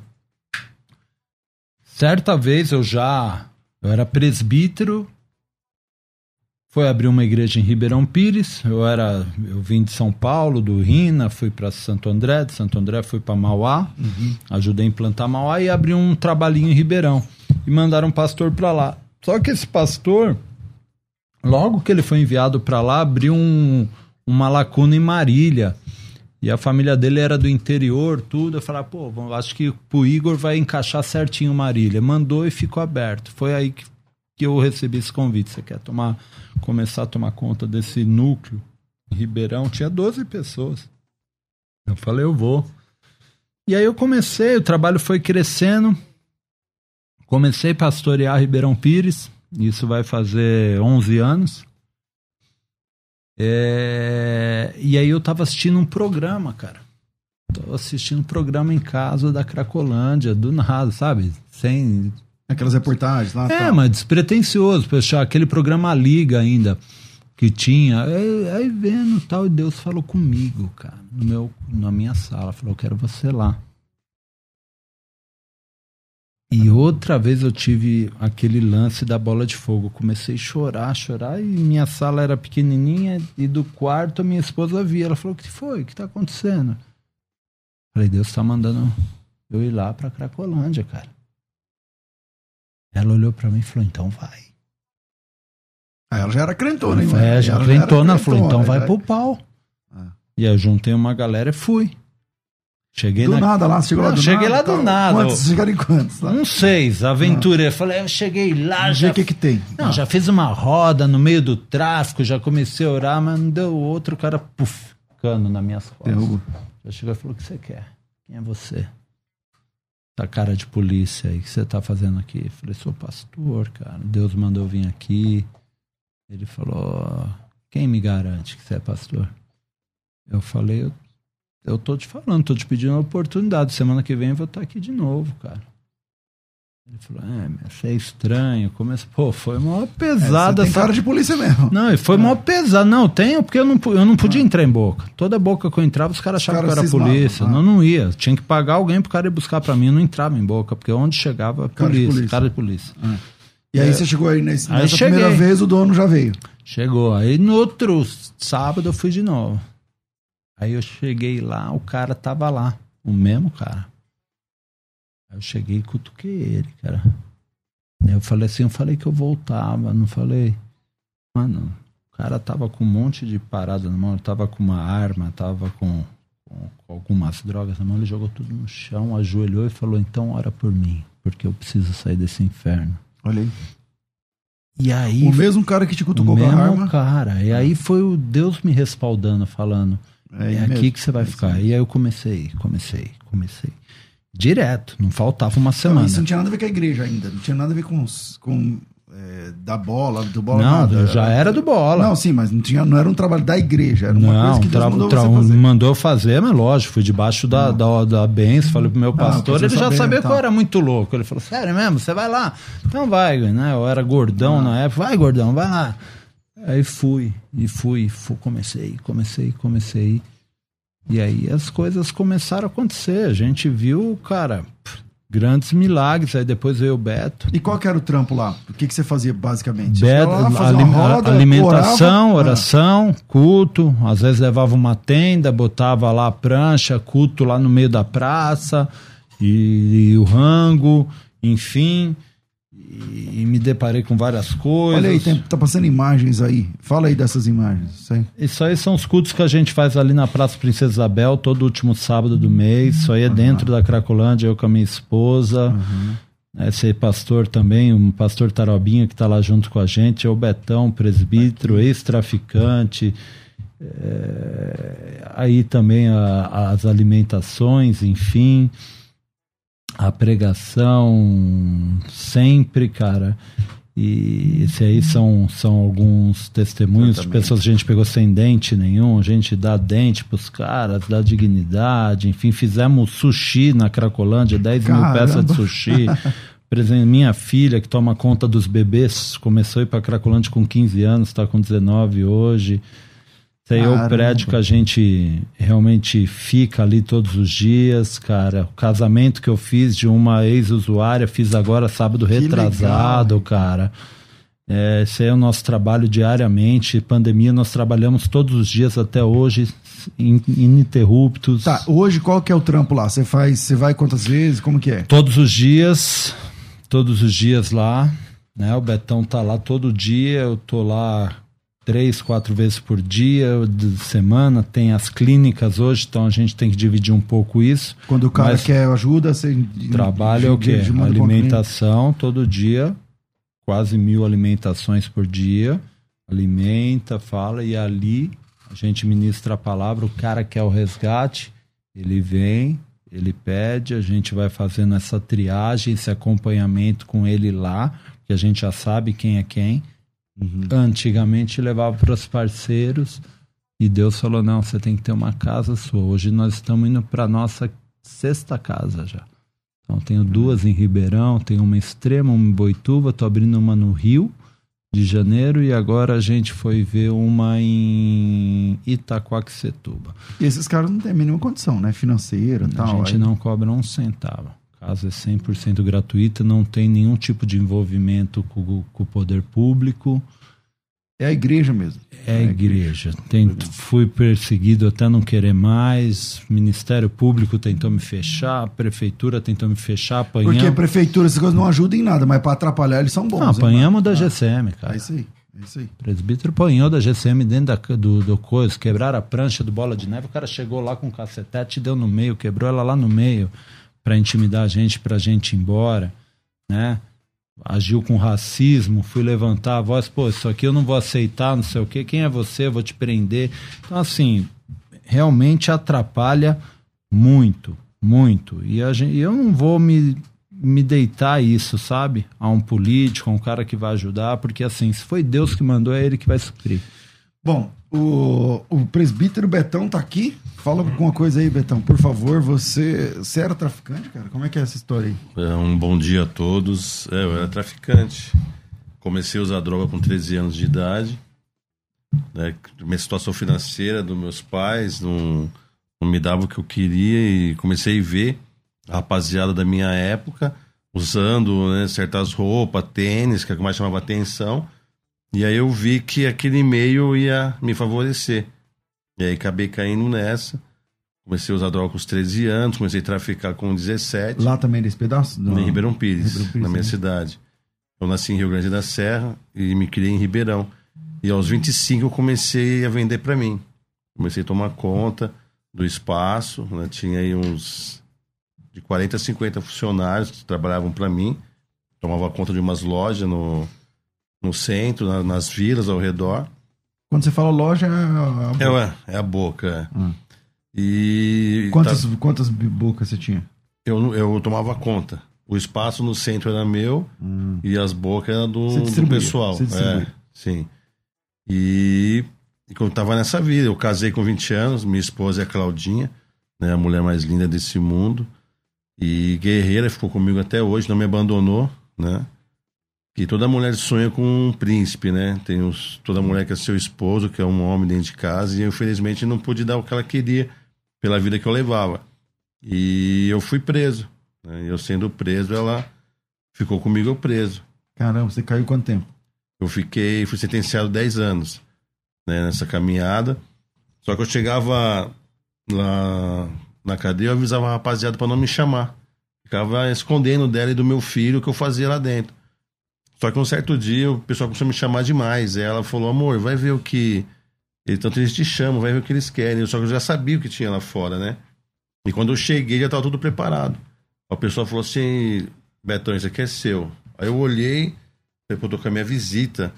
Certa vez eu já. Eu era presbítero. Foi abrir uma igreja em Ribeirão Pires. Eu era, eu vim de São Paulo, do Rina, fui para Santo André, de Santo André fui para Mauá, uhum. ajudei a implantar Mauá e abri um trabalhinho em Ribeirão e mandaram um pastor para lá. Só que esse pastor, logo que ele foi enviado para lá, abriu um, uma lacuna em Marília. E a família dele era do interior, tudo. Eu falei, pô, acho que pro Igor vai encaixar certinho Marília. Mandou e ficou aberto. Foi aí que, que eu recebi esse convite. Você quer tomar, começar a tomar conta desse núcleo? Em Ribeirão tinha 12 pessoas. Eu falei, eu vou. E aí eu comecei, o trabalho foi crescendo. Comecei a pastorear Ribeirão Pires. Isso vai fazer 11 anos. É... E aí eu tava assistindo um programa, cara. Tô assistindo um programa em casa da Cracolândia, do nada, sabe? Sem. Aquelas reportagens lá. É, tá. mas despretensioso, pessoal. Aquele programa Liga ainda que tinha. Aí, aí vendo tal, e Deus falou comigo, cara, no meu, na minha sala. Falou: quero você lá. E outra vez eu tive aquele lance da bola de fogo. Comecei a chorar, chorar, e minha sala era pequenininha, e do quarto a minha esposa via. Ela falou: O que foi? O que está acontecendo? Falei: Deus está mandando eu ir lá para Cracolândia, cara. Ela olhou para mim e falou: Então vai. Aí ela já era crentona, hein? É, já ela crentona. Ela falou: Então vai pro pau. Ah. E aí eu juntei uma galera e fui. Cheguei do na... nada lá, chegou lá do cheguei nada. lá do nada. Quantos? Chegaram em quantos? Lá? Uns seis. Ah. Falei, eu cheguei lá, já. O que que tem? Não, ah. já fiz uma roda no meio do tráfico, já comecei a orar, mas não deu outro, cara, puf, cano nas minhas costas. Derrubo. Já chegou e falou: o que você quer? Quem é você? Tá cara de polícia aí, o que você tá fazendo aqui? Eu falei, sou pastor, cara. Deus mandou vir aqui. Ele falou: quem me garante que você é pastor? Eu falei, eu eu tô te falando, tô te pedindo uma oportunidade. Semana que vem eu vou estar aqui de novo, cara. Ele falou, é, você é estranho. Começa, pô, foi uma pesada. É, tem cara de polícia mesmo. Não, foi é. uma pesada. Não, tenho, porque eu não, eu não podia ah. entrar em boca. Toda boca que eu entrava, os caras achavam cara que eu era polícia. Ah. Não, não ia. Tinha que pagar alguém pro cara ir buscar pra mim. Eu não entrava em boca, porque onde chegava, cara polícia, polícia. cara de polícia. Ah. E aí é. você chegou aí nesse, aí nessa cheguei. primeira vez, o dono já veio. Chegou. Aí no outro sábado eu fui de novo. Aí eu cheguei lá, o cara tava lá. O mesmo cara. Aí eu cheguei e cutuquei ele, cara. Eu falei assim, eu falei que eu voltava, não falei. Mano, o cara tava com um monte de parada na mão, ele tava com uma arma, tava com, com, com algumas drogas na mão, ele jogou tudo no chão, ajoelhou e falou, então ora por mim, porque eu preciso sair desse inferno. Olha aí. E aí. O mesmo cara que te cutucou com a arma. cara. E aí foi o Deus me respaldando, falando: é, é aqui que você vai é ficar. E aí eu comecei, comecei, comecei. Direto, não faltava uma semana. Não, isso não tinha nada a ver com a igreja ainda, não tinha nada a ver com, com é, da bola, do bola não, nada. já era do bola. Não, sim, mas não, tinha, não era um trabalho da igreja, era uma não, coisa que Deus mandou tra, fazer. mandou fazer, mas lógico, fui debaixo da, da, da benção, falei pro meu pastor, ele já sabia que eu era muito louco. Ele falou, sério mesmo, você vai lá? Então vai, né? Eu era gordão na época, vai gordão, vai lá. Aí fui, e fui, fui comecei, comecei, comecei. E aí as coisas começaram a acontecer. A gente viu, cara, grandes milagres. Aí depois veio o Beto. E qual que era o trampo lá? O que, que você fazia basicamente? Beto, alim roda, alimentação, orava. oração, culto. Às vezes levava uma tenda, botava lá a prancha, culto lá no meio da praça e, e o rango, enfim e, me deparei com várias coisas. Olha aí, tem, tá passando imagens aí. Fala aí dessas imagens. Isso aí. isso aí são os cultos que a gente faz ali na Praça Princesa Isabel, todo último sábado do mês. Isso aí é uhum. dentro da Cracolândia, eu com a minha esposa. Uhum. Esse pastor também, um pastor Tarobinha que está lá junto com a gente, é o Betão, presbítero, ex-traficante. É, aí também a, as alimentações, enfim a pregação sempre, cara. E esse aí são, são alguns testemunhos de pessoas, a gente pegou sem dente nenhum, a gente dá dente pros caras, dá dignidade, enfim, fizemos sushi na Cracolândia, 10 Caramba. mil peças de sushi. Presente, minha filha, que toma conta dos bebês, começou a ir para Cracolândia com 15 anos, está com 19 hoje. Esse aí é o prédio que a gente realmente fica ali todos os dias, cara. O casamento que eu fiz de uma ex-usuária, fiz agora sábado que retrasado, legal. cara. É, esse aí é o nosso trabalho diariamente. Pandemia, nós trabalhamos todos os dias até hoje, in, ininterruptos. Tá, hoje qual que é o trampo lá? Você faz, você vai quantas vezes? Como que é? Todos os dias, todos os dias lá. Né? O Betão tá lá todo dia, eu tô lá três, quatro vezes por dia, de semana. Tem as clínicas hoje, então a gente tem que dividir um pouco isso. Quando o cara quer ajuda, você. Trabalho é o quê? Alimentação todo dia, quase mil alimentações por dia. Alimenta, fala, e ali a gente ministra a palavra. O cara quer o resgate, ele vem, ele pede, a gente vai fazendo essa triagem, esse acompanhamento com ele lá, que a gente já sabe quem é quem Uhum. Antigamente levava para os parceiros e Deus falou: não, você tem que ter uma casa sua. Hoje nós estamos indo para nossa sexta casa já. Então tenho duas em Ribeirão, tenho uma extrema, uma em Boituva, estou abrindo uma no Rio de Janeiro e agora a gente foi ver uma em Itaquaquecetuba. E esses caras não têm a mínima condição, né? Financeira e tal. A gente aí... não cobra um centavo casa é 100% gratuita, não tem nenhum tipo de envolvimento com, com, o poder público. É a igreja mesmo. É a igreja. Tem, fui perseguido até não querer mais. Ministério Público tentou me fechar, prefeitura tentou me fechar, apanhamos. Porque a prefeitura, essas coisas não ajudam em nada, mas para atrapalhar eles são bons. Não, apanhamos hein, da GCM, cara. É isso aí. É isso aí. O presbítero apanhou da GCM dentro da, do, do coisa, quebraram a prancha do bola de neve, o cara chegou lá com um cacetete, deu no meio, quebrou ela lá no meio para intimidar a gente, para a gente ir embora, né? Agiu com racismo, fui levantar a voz, pô, isso aqui eu não vou aceitar, não sei o quê, quem é você? Eu vou te prender. Então, assim, realmente atrapalha muito, muito. E gente, eu não vou me, me deitar isso, sabe? A um político, a um cara que vai ajudar, porque assim, se foi Deus que mandou, é ele que vai suprir. Bom, O, o presbítero Betão tá aqui. Fala alguma coisa aí, Betão, por favor. Você, você era traficante, cara? Como é que é essa história aí? É, um bom dia a todos. É, eu era traficante. Comecei a usar droga com 13 anos de idade. Né? Minha situação financeira dos meus pais não, não me dava o que eu queria e comecei a ver a rapaziada da minha época usando né, certas roupas, tênis, que é o que mais chamava atenção. E aí eu vi que aquele meio ia me favorecer. E aí acabei caindo nessa. Comecei a usar droga com os 13 anos, comecei a traficar com 17. Lá também nesse pedaço? Em Ribeirão Pires, Ribeirão Pires na minha né? cidade. Eu nasci em Rio Grande da Serra e me criei em Ribeirão. E aos 25 eu comecei a vender para mim. Comecei a tomar conta do espaço, né? tinha aí uns de 40 a 50 funcionários que trabalhavam para mim. Tomava conta de umas lojas no, no centro, na, nas vilas ao redor. Quando você fala loja, é a boca. É, é a boca. É. Hum. E. Quantas, tá... quantas bocas você tinha? Eu, eu tomava conta. O espaço no centro era meu hum. e as bocas eram do, do pessoal. É, sim. E, e quando tava nessa vida, eu casei com 20 anos, minha esposa é a Claudinha, né, a mulher mais linda desse mundo. E guerreira, ficou comigo até hoje, não me abandonou, né? E toda mulher sonha com um príncipe, né? Tem os, toda mulher que é seu esposo, que é um homem dentro de casa, e eu, infelizmente não pude dar o que ela queria pela vida que eu levava. E eu fui preso. Né? Eu sendo preso, ela ficou comigo preso. Caramba, você caiu quanto tempo? Eu fiquei, fui sentenciado 10 anos né, nessa caminhada. Só que eu chegava lá na cadeia, eu avisava a rapaziada para não me chamar. Ficava escondendo dela e do meu filho o que eu fazia lá dentro. Só que um certo dia o pessoal começou a me chamar demais. Ela falou: amor, vai ver o que. Tanto eles te chamam, vai ver o que eles querem. Só que eu já sabia o que tinha lá fora, né? E quando eu cheguei, já estava tudo preparado. A pessoa falou assim: Betão, isso aqui é seu. Aí eu olhei, depois tô com a minha visita.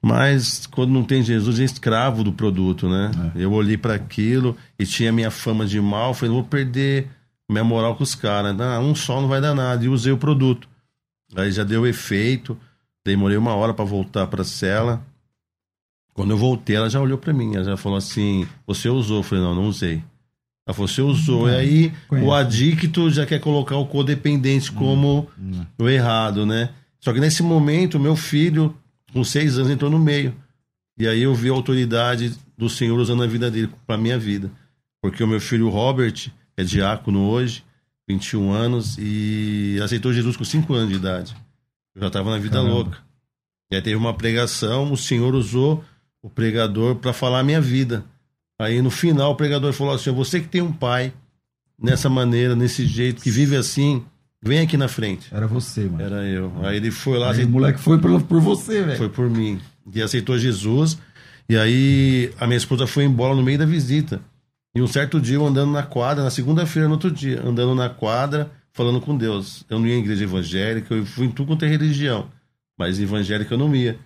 Mas quando não tem Jesus, é escravo do produto, né? É. Eu olhei para aquilo e tinha minha fama de mal. Falei: não vou perder minha moral com os caras. um só não vai dar nada. E usei o produto. Aí já deu efeito. Demorei uma hora para voltar para a cela. Quando eu voltei, ela já olhou para mim. Ela já falou assim: Você usou? Eu falei: Não, não usei. Ela falou: Você usou. e aí conheço. o adicto já quer colocar o codependente como hum, hum. o errado, né? Só que nesse momento, meu filho, com seis anos, entrou no meio. E aí eu vi a autoridade do Senhor usando a vida dele para minha vida. Porque o meu filho Robert é diácono hoje, 21 anos, e aceitou Jesus com 5 anos de idade. Eu já estava na vida Caramba. louca. E aí teve uma pregação, o Senhor usou o pregador para falar a minha vida. Aí no final o pregador falou assim: você que tem um pai nessa maneira, nesse jeito, que vive assim, vem aqui na frente. Era você, mano. Era eu. Aí ele foi lá. Aí aceitou... O moleque foi por, por você, velho. Foi por mim. E aceitou Jesus. E aí a minha esposa foi embora no meio da visita. E um certo dia eu andando na quadra, na segunda-feira, no outro dia, andando na quadra, falando com Deus. Eu não ia em igreja evangélica, eu fui em tudo quanto é religião, mas evangélica eu não ia.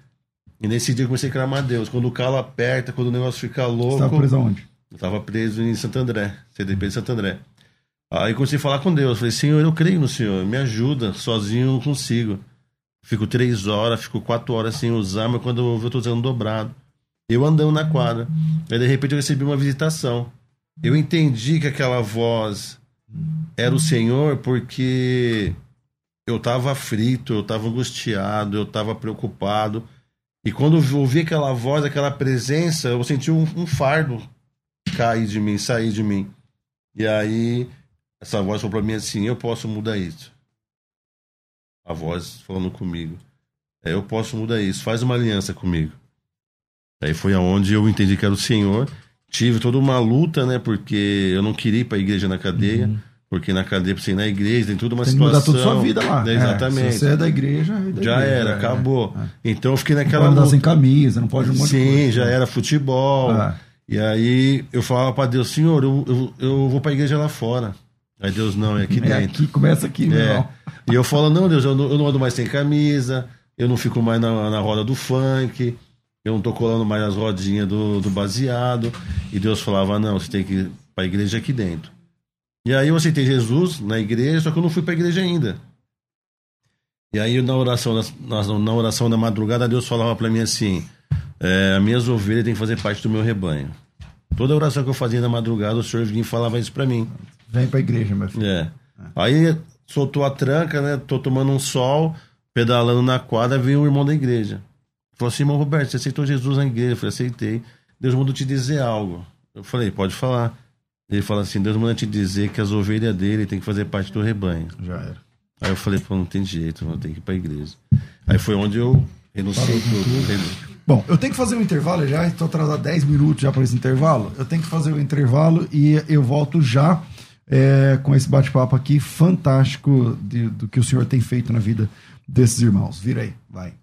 E nesse dia eu comecei a clamar a Deus. Quando o calo aperta, quando o negócio fica louco. Você estava preso aonde? Eu estava preso em Santo André, CDP de Santo André. Aí comecei a falar com Deus. Falei, Senhor, eu creio no Senhor, me ajuda, sozinho eu não consigo. Fico três horas, fico quatro horas sem usar, mas quando eu estou usando dobrado. Eu andando na quadra. Aí de repente eu recebi uma visitação. Eu entendi que aquela voz era o Senhor porque eu estava aflito, eu estava angustiado, eu estava preocupado. E quando eu ouvi aquela voz, aquela presença, eu senti um, um, fardo cair de mim, sair de mim. E aí, essa voz falou para mim assim: Eu posso mudar isso. A voz falando comigo: é, Eu posso mudar isso, faz uma aliança comigo. Aí foi aonde eu entendi que era o Senhor. Tive toda uma luta, né? Porque eu não queria ir para a igreja na cadeia. Uhum. Porque na cadeia, pra você ir na igreja, tem tudo uma tem situação. Tem mudar toda a sua vida lá. É, exatamente. É, se você é da igreja, é da já igreja, era, é, acabou. É. Então eu fiquei naquela. Não pode andar sem camisa, não pode um monte Sim, coisa, já né? era futebol. É. E aí eu falava para Deus, Senhor, eu, eu, eu vou pra igreja lá fora. Aí Deus, não, é aqui é dentro. Aqui, começa aqui, é. E eu falo, não, Deus, eu não, eu não ando mais sem camisa, eu não fico mais na, na roda do funk, eu não tô colando mais as rodinhas do, do baseado. E Deus falava, não, você tem que ir pra igreja aqui dentro. E aí eu aceitei Jesus na igreja, só que eu não fui para a igreja ainda. E aí na oração, na, na oração da madrugada, Deus falava para mim assim: é, as minhas ovelhas têm que fazer parte do meu rebanho. Toda oração que eu fazia na madrugada, o senhor vinha e falava isso para mim. Vem pra igreja, meu filho. É. Aí soltou a tranca, né? Tô tomando um sol, pedalando na quadra, veio o irmão da igreja. Falou assim, irmão Roberto, você aceitou Jesus na igreja? Eu falei, aceitei. Deus mandou te dizer algo. Eu falei, pode falar. Ele fala assim, Deus manda te dizer que as ovelhas dele tem que fazer parte do rebanho. Já era. Aí eu falei, pô, não tem jeito, eu tenho que ir pra igreja. Aí foi onde eu renunciei tudo. Bom, eu tenho que fazer um intervalo já, estou atrasado 10 minutos já para esse intervalo. Eu tenho que fazer o um intervalo e eu volto já é, com esse bate-papo aqui fantástico de, do que o senhor tem feito na vida desses irmãos. Vira aí, vai.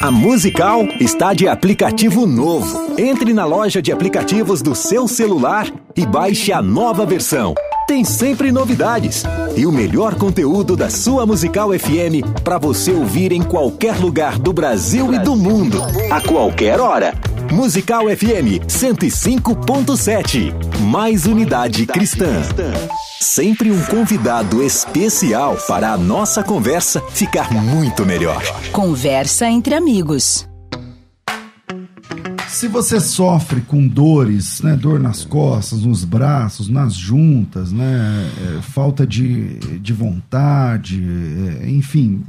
A Musical está de aplicativo novo. Entre na loja de aplicativos do seu celular e baixe a nova versão. Tem sempre novidades e o melhor conteúdo da sua Musical FM para você ouvir em qualquer lugar do Brasil e do mundo, a qualquer hora. Musical FM 105.7. Mais unidade cristã. Sempre um convidado especial para a nossa conversa ficar muito melhor. Conversa entre amigos. Se você sofre com dores, né, dor nas costas, nos braços, nas juntas, né, é, falta de, de vontade, é, enfim,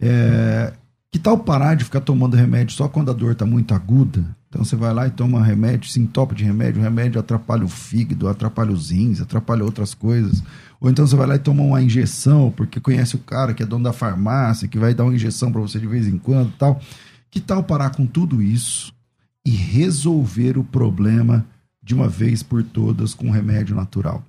é, que tal parar de ficar tomando remédio só quando a dor está muito aguda? Então você vai lá e toma remédio, se entope de remédio, o remédio atrapalha o fígado, atrapalha os rins, atrapalha outras coisas. Ou então você vai lá e toma uma injeção, porque conhece o cara que é dono da farmácia, que vai dar uma injeção para você de vez em quando tal. Que tal parar com tudo isso e resolver o problema de uma vez por todas com remédio natural?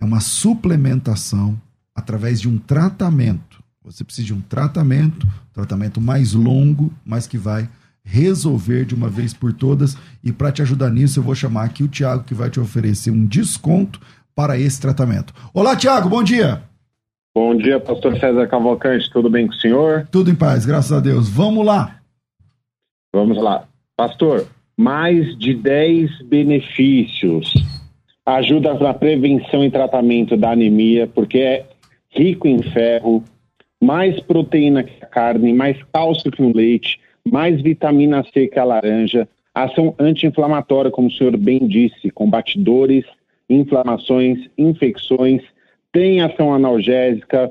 É uma suplementação através de um tratamento você precisa de um tratamento, tratamento mais longo, mas que vai resolver de uma vez por todas. E para te ajudar nisso, eu vou chamar aqui o Tiago, que vai te oferecer um desconto para esse tratamento. Olá, Tiago, bom dia. Bom dia, pastor César Cavalcante, tudo bem com o senhor? Tudo em paz, graças a Deus. Vamos lá. Vamos lá. Pastor, mais de 10 benefícios. Ajuda na prevenção e tratamento da anemia, porque é rico em ferro, mais proteína que a carne, mais cálcio que o leite, mais vitamina C que a laranja, ação anti-inflamatória, como o senhor bem disse, combate dores, inflamações, infecções, tem ação analgésica,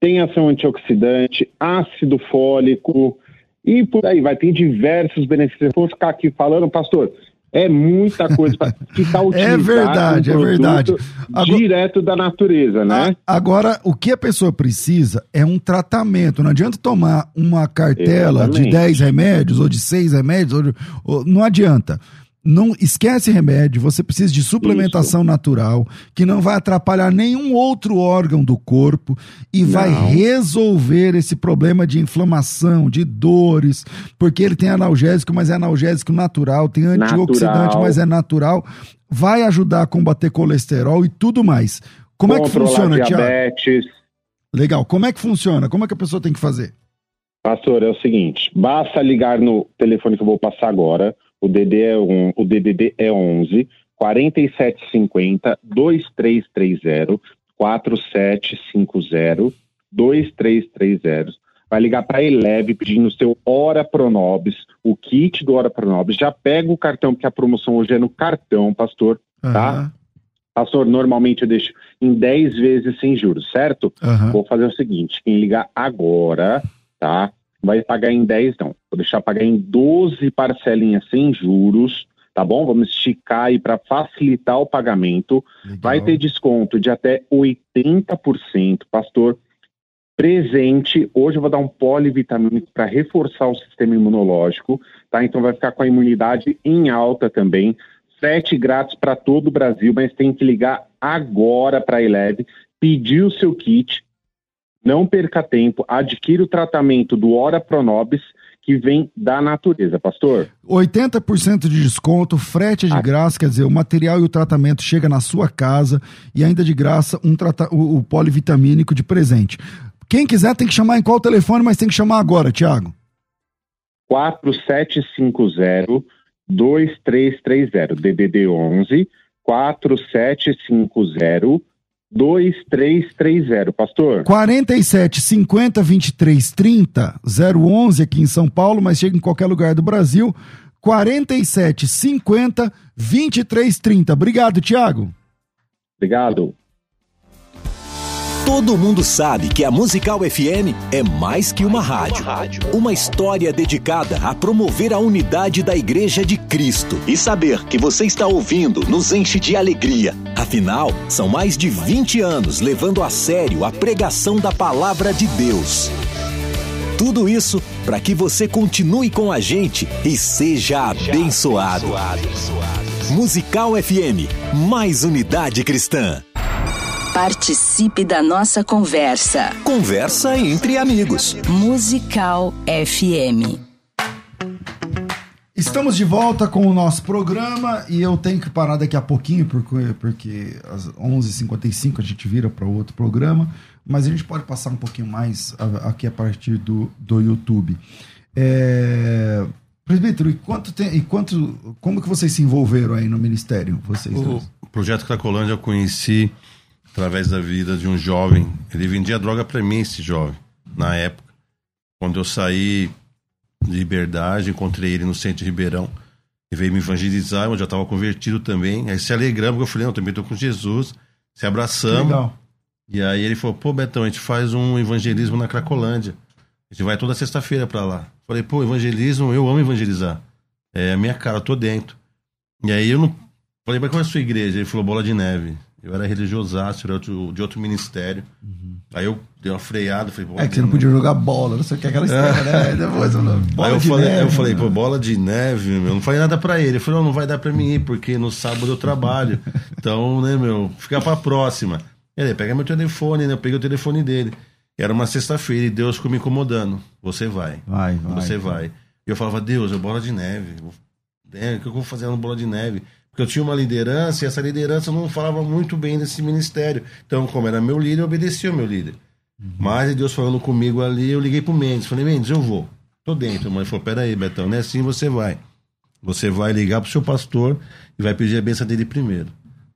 tem ação antioxidante, ácido fólico e por aí vai. Tem diversos benefícios. Se eu ficar aqui falando, pastor, é muita coisa que está utilizado. É verdade, um é verdade. Agora, direto da natureza, né? Agora, o que a pessoa precisa é um tratamento. Não adianta tomar uma cartela Exatamente. de 10 remédios ou de 6 remédios, ou, ou, não adianta não esquece remédio, você precisa de suplementação Isso. natural, que não vai atrapalhar nenhum outro órgão do corpo e não. vai resolver esse problema de inflamação, de dores, porque ele tem analgésico, mas é analgésico natural, tem antioxidante, natural. mas é natural, vai ajudar a combater colesterol e tudo mais. Como Controlar é que funciona, diabetes. Tiago? Legal. Como é que funciona? Como é que a pessoa tem que fazer? Pastor, é o seguinte, basta ligar no telefone que eu vou passar agora, o DD é, um, o DDD é 11 4750 2330 4750 2330. Vai ligar para a Eleve pedindo o seu Hora Pronobis, o kit do Hora Pronobis. Já pega o cartão, porque a promoção hoje é no cartão, pastor, uhum. tá? Pastor, normalmente eu deixo em 10 vezes sem juros, certo? Uhum. Vou fazer o seguinte: quem ligar agora, tá? Vai pagar em 10 não. Vou deixar pagar em 12 parcelinhas sem juros, tá bom? Vamos esticar aí para facilitar o pagamento. Legal. Vai ter desconto de até 80%, pastor. Presente, hoje eu vou dar um polivitamínico para reforçar o sistema imunológico, tá? Então vai ficar com a imunidade em alta também. Sete grátis para todo o Brasil, mas tem que ligar agora para a Eleve, pedir o seu kit, não perca tempo, adquira o tratamento do Ora Pronobis, que vem da natureza, pastor. 80% de desconto, frete de graça, quer dizer, o material e o tratamento chega na sua casa e ainda de graça um trata o, o polivitamínico de presente. Quem quiser tem que chamar em qual telefone, mas tem que chamar agora, Tiago. 4750 2330 DDD 11 4750 2330, pastor. 47 50 23 30 011 aqui em São Paulo, mas chega em qualquer lugar do Brasil. 47 50 23 30. Obrigado, Tiago. Obrigado. Todo mundo sabe que a Musical FM é mais que uma rádio. Uma história dedicada a promover a unidade da Igreja de Cristo. E saber que você está ouvindo nos enche de alegria. Afinal, são mais de 20 anos levando a sério a pregação da palavra de Deus. Tudo isso para que você continue com a gente e seja abençoado. Musical FM, mais unidade cristã. Participe da nossa conversa. Conversa entre amigos. Musical FM. Estamos de volta com o nosso programa e eu tenho que parar daqui a pouquinho porque, porque às 11h55 a gente vira para outro programa, mas a gente pode passar um pouquinho mais aqui a partir do, do YouTube. É... Presbítero, e quanto tem, e quanto, como que vocês se envolveram aí no ministério? Vocês o projeto Cracolândia eu conheci através da vida de um jovem. Ele vendia droga para mim, esse jovem, na época. Quando eu saí de liberdade, encontrei ele no centro de Ribeirão. Ele veio me evangelizar, eu já estava convertido também. Aí se alegramos, eu falei, não, eu também estou com Jesus. Se abraçamos. Legal. E aí ele falou, pô, Betão, a gente faz um evangelismo na Cracolândia. A gente vai toda sexta-feira para lá. Falei, pô, evangelismo, eu amo evangelizar. É a minha cara, eu tô dentro. E aí eu não. Falei, mas qual é a sua igreja? Ele falou, Bola de Neve. Eu era religiosaço, era de outro ministério. Uhum. Aí eu dei uma freada, falei, É que você não podia jogar bola, não sei o que, aquela história, né? Depois, bola Aí eu falei, neve, eu falei, pô, bola de neve, meu. Não falei nada pra ele. Ele falou, não, não vai dar pra mim ir, porque no sábado eu trabalho. então, né, meu, fica pra próxima. Ele, pega meu telefone, né? Eu peguei o telefone dele. Era uma sexta-feira e Deus ficou me incomodando. Você vai. Vai, vai. Você vai. E eu falava, Deus, é bola de neve. É, o que eu vou fazer na bola de neve? Porque eu tinha uma liderança e essa liderança não falava muito bem desse ministério. Então, como era meu líder, eu obedecia o meu líder. Uhum. Mas Deus falando comigo ali, eu liguei pro Mendes. Falei, Mendes, eu vou. Tô dentro. Mãe falou, peraí, Betão, não é assim você vai. Você vai ligar pro seu pastor e vai pedir a benção dele primeiro.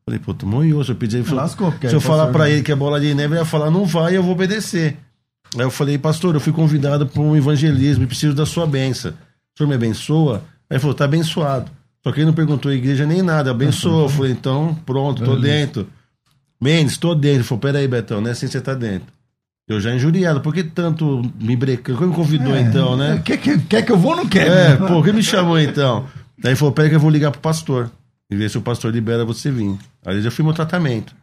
Falei, pô, tomou se eu pedi. Ele falou, Lascou, se eu falar para ele que é bola de neve, ele ia falar, não vai, eu vou obedecer. Aí eu falei, pastor, eu fui convidado para um evangelismo e preciso da sua benção. O senhor me abençoa? Aí ele falou, tá abençoado. Só que ele não perguntou a igreja nem nada, abençoou. Eu falei, então, pronto, tô dentro. Mendes, tô dentro. Ele falou, peraí, Betão, não é assim que você tá dentro. Eu já injuriado, por que tanto me brecando? Como me convidou é, então, né? Quer que, quer que eu vou ou não quer? É, pô, quem me chamou então? Daí ele falou, peraí que eu vou ligar pro pastor. E ver se o pastor libera você vir. Aí eu já fui meu tratamento.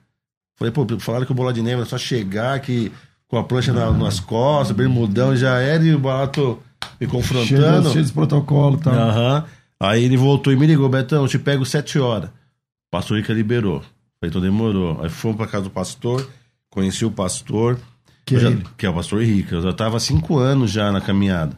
Falei, pô, falaram que o bola de neve é só chegar que com a prancha na, nas costas, bermudão já era, e o barato me confrontando. Cheio, de protocolo e tal. Aham. Aí ele voltou e me ligou, Betão, eu te pego sete horas. O pastor Ica liberou. Falei, então demorou. Aí fomos pra casa do pastor, conheci o pastor, que, é, já, que é o pastor Henrique. Eu já tava há cinco anos já na caminhada.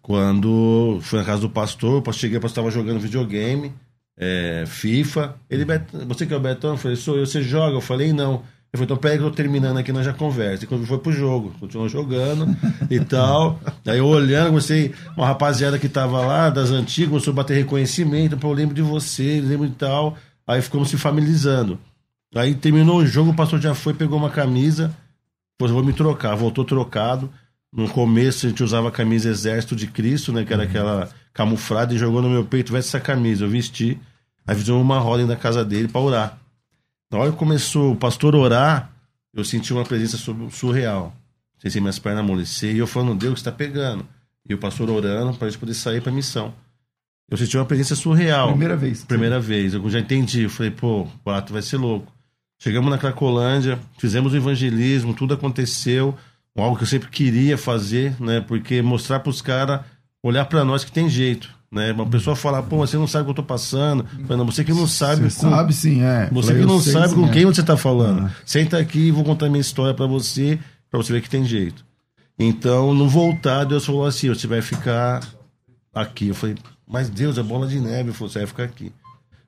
Quando fui na casa do pastor, eu cheguei, o pastor tava jogando videogame, é, FIFA. Ele, você que é o Betão? Eu falei, sou eu, você joga? Eu falei, não. Eu falei, então pega que eu tô terminando aqui, nós já conversa. E quando foi pro jogo, continuou jogando e tal. Aí eu olhando, comecei, uma rapaziada que tava lá, das antigas, começou a bater reconhecimento, eu lembro de você, lembro de tal. Aí ficamos se familiarizando. Aí terminou o jogo, o pastor já foi, pegou uma camisa, depois vou me trocar, voltou trocado. No começo a gente usava a camisa Exército de Cristo, né? Que era aquela camuflada, e jogou no meu peito, veste essa camisa. Eu vesti. Aí fizemos uma roda na casa dele para orar. Na hora que começou o pastor orar, eu senti uma presença surreal. Senti minhas pernas amolecer e eu falando, Deus, está pegando. E o pastor orando para a gente poder sair para a missão. Eu senti uma presença surreal. Primeira vez. Primeira sim. vez. Eu já entendi. Eu falei, pô, o barato vai ser louco. Chegamos na Cracolândia, fizemos o evangelismo, tudo aconteceu. Algo que eu sempre queria fazer, né? Porque mostrar para os caras, olhar para nós que tem jeito. Né? Uma pessoa fala, pô, você não sabe o que eu tô passando. Não, você que não sabe. Você com... sabe sim, é. Você que não sabe sim, com é. quem você tá falando. Ah. Senta aqui e vou contar minha história para você, para você ver que tem jeito. Então, no voltar, Deus falou assim: você vai ficar aqui. Eu falei, mas Deus, é bola de neve. Falou, você vai ficar aqui.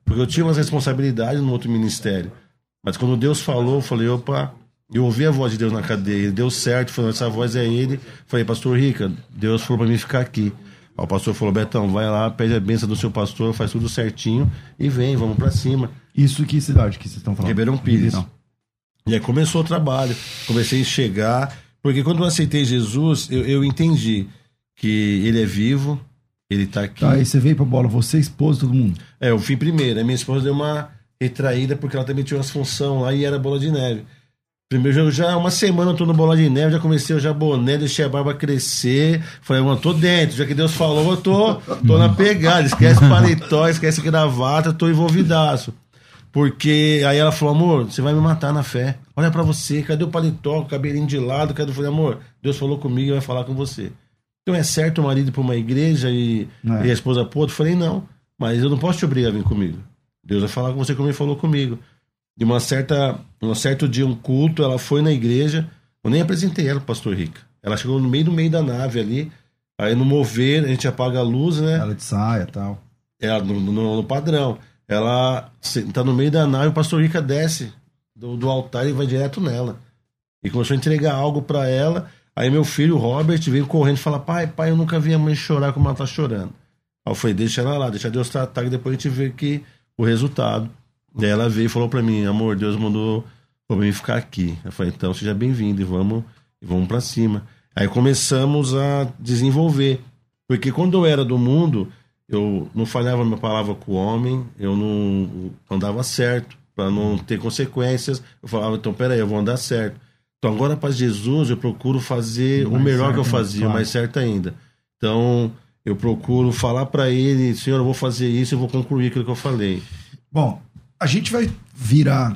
Porque eu tinha umas responsabilidades no outro ministério. Mas quando Deus falou, eu falei, opa, eu ouvi a voz de Deus na cadeia, deu certo, falou, essa voz é ele. Falei, pastor Rica, Deus falou para mim ficar aqui. O pastor falou: Betão, vai lá, pede a benção do seu pastor, faz tudo certinho e vem, vamos para cima. Isso que cidade que vocês estão falando? Ribeirão Pires. Não. E aí começou o trabalho, comecei a chegar, porque quando eu aceitei Jesus, eu, eu entendi que ele é vivo, Ele tá aqui. Tá, aí você veio pra bola, você, esposa, todo mundo. É, eu fui primeiro. Aí minha esposa deu uma retraída porque ela também tinha umas funções lá e era bola de neve. Primeiro jogo, já uma semana eu tô no bola de neve, já comecei a já boné, deixei a barba crescer. Falei, mano, tô dentro, já que Deus falou, eu tô, tô na pegada. Esquece paletó, esquece gravata, tô envolvidaço. Porque aí ela falou, amor, você vai me matar na fé. Olha para você, cadê o paletó, o cabelinho de lado? Cadê? Eu falei, amor, Deus falou comigo e vai falar com você. Então é certo o marido ir pra uma igreja e, é. e a esposa pro outro? Eu falei, não, mas eu não posso te obrigar a vir comigo. Deus vai falar com você como ele falou comigo. De uma certa, um certo dia, um culto, ela foi na igreja, eu nem apresentei ela pro pastor Rica. Ela chegou no meio do meio da nave ali, aí no mover, a gente apaga a luz, né? Ela de saia e tal. É, no, no, no padrão. Ela tá no meio da nave, o pastor Rica desce do, do altar e vai direto nela. E começou a entregar algo para ela. Aí meu filho, Robert, veio correndo e falou: Pai, pai, eu nunca vi a mãe chorar como ela tá chorando. Aí eu falei: Deixa ela lá, deixa Deus tratar, que depois a gente vê que o resultado. E aí ela veio e falou para mim: Amor, Deus mandou pra mim ficar aqui. Eu falei: Então seja bem-vindo e vamos, e vamos para cima. Aí começamos a desenvolver. Porque quando eu era do mundo, eu não falhava minha palavra com o homem, eu não andava certo, para não ter consequências. Eu falava, então peraí, eu vou andar certo. Então agora para Jesus eu procuro fazer mais o melhor certo, que eu fazia, claro. mais certo ainda. Então eu procuro falar para ele, Senhor, eu vou fazer isso, eu vou concluir aquilo que eu falei. Bom, a gente vai virar